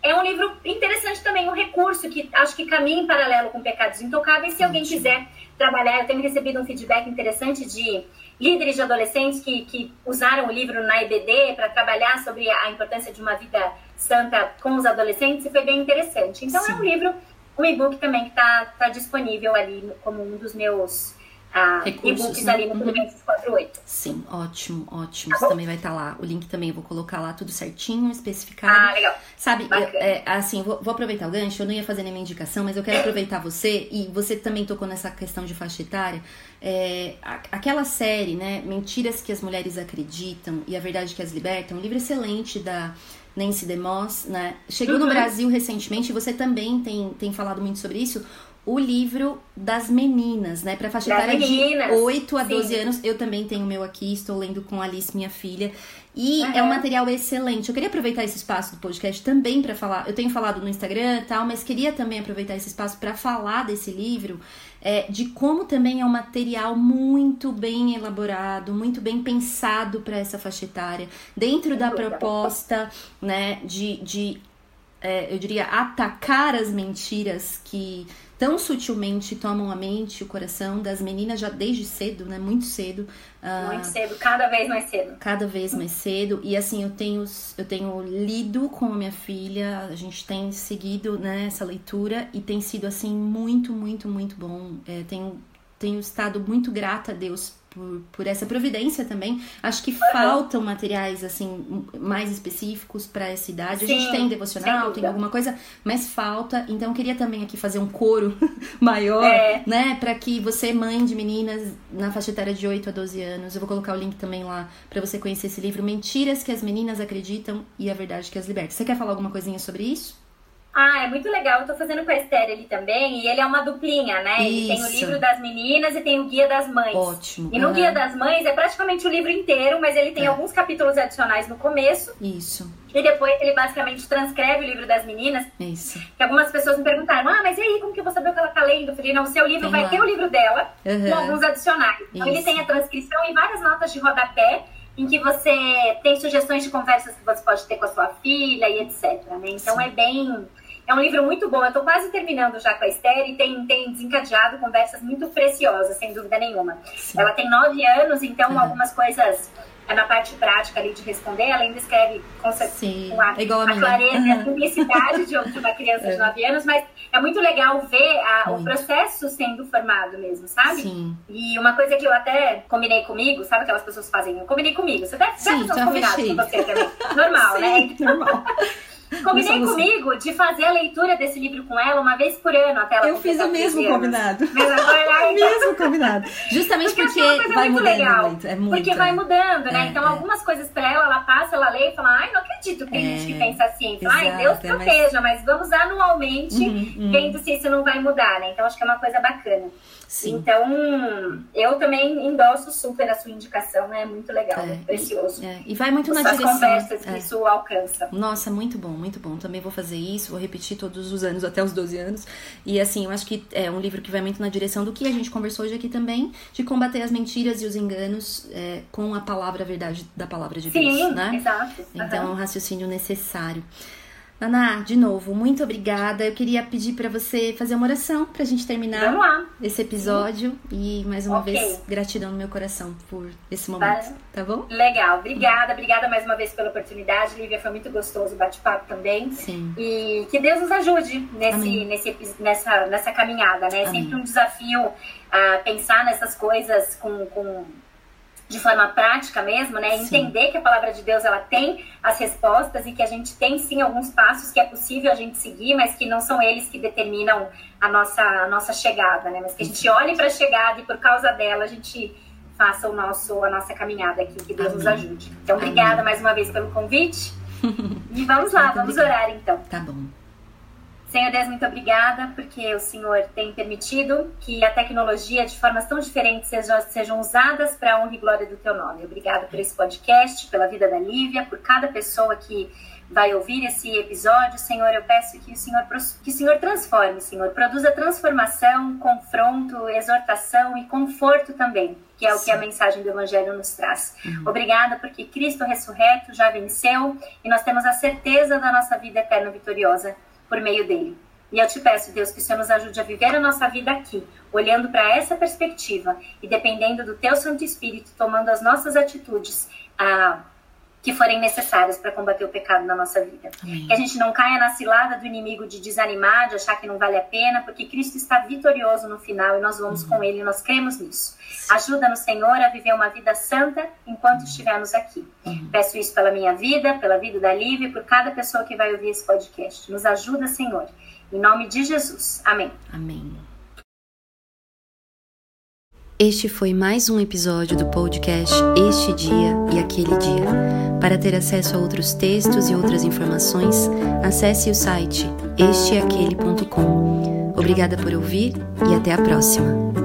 é um livro interessante também, um recurso que acho que caminha em paralelo com Pecados Intocáveis. Se alguém quiser trabalhar, eu tenho recebido um feedback interessante de líderes de adolescentes que, que usaram o livro na EBD para trabalhar sobre a importância de uma vida santa com os adolescentes e foi bem interessante. Então Sim. é um livro, um e-book também que está tá disponível ali como um dos meus ah, e-books né? ali no Filipenses uhum. 48. Sim, ótimo, ótimo. Tá também vai estar tá lá. O link também eu vou colocar lá tudo certinho, especificado. Ah, legal. Sabe, eu, é, assim, vou, vou, aproveitar o gancho, eu não ia fazer nenhuma indicação, mas eu quero aproveitar você, e você também tocou nessa questão de faixa etária. É, aquela série, né, Mentiras que as Mulheres Acreditam e a Verdade que as Libertam, um livro excelente da Nancy DeMoss, né? Chegou uhum. no Brasil recentemente, e você também tem, tem falado muito sobre isso o livro das meninas, né? Para faixa etária de 8 a 12 Sim. anos. Eu também tenho o meu aqui, estou lendo com Alice, minha filha. E uhum. é um material excelente. Eu queria aproveitar esse espaço do podcast também para falar. Eu tenho falado no Instagram e tal, mas queria também aproveitar esse espaço para falar desse livro, é, de como também é um material muito bem elaborado, muito bem pensado para essa faixa etária, dentro da proposta, né, de, de é, eu diria, atacar as mentiras que tão sutilmente tomam a mente, o coração das meninas já desde cedo, né? Muito cedo. Uh, Muito cedo, cada vez mais cedo. Cada vez mais cedo. E assim, eu tenho, eu tenho lido com a minha filha, a gente tem seguido né, essa leitura e tem sido assim muito, muito, muito bom. É, tenho, tenho estado muito grata a Deus por, por essa providência também. Acho que uhum. faltam materiais assim mais específicos para essa idade. Sim, a gente tem devocional, tem alguma coisa, mas falta. Então eu queria também aqui fazer um coro maior, é. né, para que você mãe de meninas na faixa etária de 8 a 12 anos, eu vou colocar o link também lá para você conhecer esse livro Mentiras que as meninas acreditam e a verdade que as liberta. Você quer falar alguma coisinha sobre isso? Ah, é muito legal. Eu tô fazendo com a Esther ali também, e ele é uma duplinha, né? Isso. Ele tem o livro das meninas e tem o guia das mães. Ótimo. E no uhum. guia das mães é praticamente o livro inteiro, mas ele tem é. alguns capítulos adicionais no começo. Isso. E depois ele basicamente transcreve o livro das meninas. Isso. Que algumas pessoas me perguntaram: ah, mas e aí, como que eu vou saber o que ela tá lendo? Eu falei: não, o seu livro tem vai lá. ter o livro dela, uhum. com alguns adicionais. Então ele tem a transcrição e várias notas de rodapé em que você tem sugestões de conversas que você pode ter com a sua filha e etc. Né? Então Sim. é bem é um livro muito bom. Eu estou quase terminando já com a Esther e tem, tem desencadeado conversas muito preciosas, sem dúvida nenhuma. Sim. Ela tem nove anos, então uhum. algumas coisas é na parte prática ali de responder, ela ainda escreve com, Sim, com a, a, clareza e a simplicidade de uma criança é. de 9 anos, mas é muito legal ver a, o processo sendo formado mesmo, sabe? Sim. E uma coisa que eu até combinei comigo, sabe aquelas pessoas fazem? Eu combinei comigo, você deve, Sim, deve fazer com você também. Normal? Sim, né? Normal. Combinei comigo de fazer a leitura desse livro com ela uma vez por ano até ela Eu fiz o mesmo combinado. Mas agora, o mesmo combinado. Justamente porque, porque vai mudando legal, muito. É muito. Porque vai mudando, né? É, então, é. algumas coisas pra ela, ela passa, ela lê e fala: ai, não acredito que tem é, gente que pensa assim. Fala, ai, Deus proteja, mas... mas... vamos anualmente uhum, uhum. vendo se isso não vai mudar, né? Então, acho que é uma coisa bacana. Sim. Então, eu também endosso super a sua indicação, né? É muito legal, é, precioso. É. E vai muito As na direção. conversas que é. isso alcança. Nossa, muito bom, muito bom. Também vou fazer isso, vou repetir todos os anos, até os 12 anos. E assim, eu acho que é um livro que vai muito na direção do que a gente conversou hoje aqui também, de combater as mentiras e os enganos é, com a palavra a verdade da palavra de Deus, Sim, né? Exato. Então, é um raciocínio necessário. Ana, de novo, muito obrigada. Eu queria pedir para você fazer uma oração para a gente terminar esse episódio. Sim. E mais uma okay. vez, gratidão no meu coração por esse momento. Tá bom? Legal, obrigada. Obrigada mais uma vez pela oportunidade, Lívia. Foi muito gostoso o bate-papo também. Sim. E que Deus nos ajude nesse, nesse, nessa, nessa caminhada, né? É sempre um desafio a pensar nessas coisas com, com de forma prática mesmo, né? Sim. Entender que a palavra de Deus ela tem as respostas e que a gente tem sim alguns passos que é possível a gente seguir, mas que não são eles que determinam a nossa, a nossa chegada, né? Mas que a gente olhe para a chegada e por causa dela a gente faça o nosso, a nossa caminhada aqui, que Deus Amém. nos ajude. Então, obrigada Amém. mais uma vez pelo convite. e vamos lá, vamos orar então. Tá bom. Senhor Deus, muito obrigada, porque o Senhor tem permitido que a tecnologia, de formas tão diferentes, sejam, sejam usadas para a honra e glória do teu nome. Obrigada por esse podcast, pela vida da Lívia, por cada pessoa que vai ouvir esse episódio. Senhor, eu peço que o Senhor, que o Senhor transforme, Senhor, produza transformação, confronto, exortação e conforto também, que é o Sim. que a mensagem do Evangelho nos traz. Uhum. Obrigada, porque Cristo ressurreto já venceu e nós temos a certeza da nossa vida eterna vitoriosa por meio dele. E eu te peço, Deus, que o Senhor nos ajude a viver a nossa vida aqui, olhando para essa perspectiva e dependendo do Teu Santo Espírito, tomando as nossas atitudes ah, que forem necessárias para combater o pecado na nossa vida. Amém. Que a gente não caia na cilada do inimigo de desanimar, de achar que não vale a pena, porque Cristo está vitorioso no final e nós vamos uhum. com Ele, nós cremos nisso. Ajuda-nos, Senhor, a viver uma vida santa enquanto uhum. estivermos aqui. Uhum. Peço isso pela minha vida, pela vida da Lívia e por cada pessoa que vai ouvir esse podcast. Nos ajuda, Senhor. Em nome de Jesus. Amém. Amém. Este foi mais um episódio do podcast Este Dia e Aquele Dia. Para ter acesso a outros textos e outras informações, acesse o site esteaquele.com. Obrigada por ouvir e até a próxima.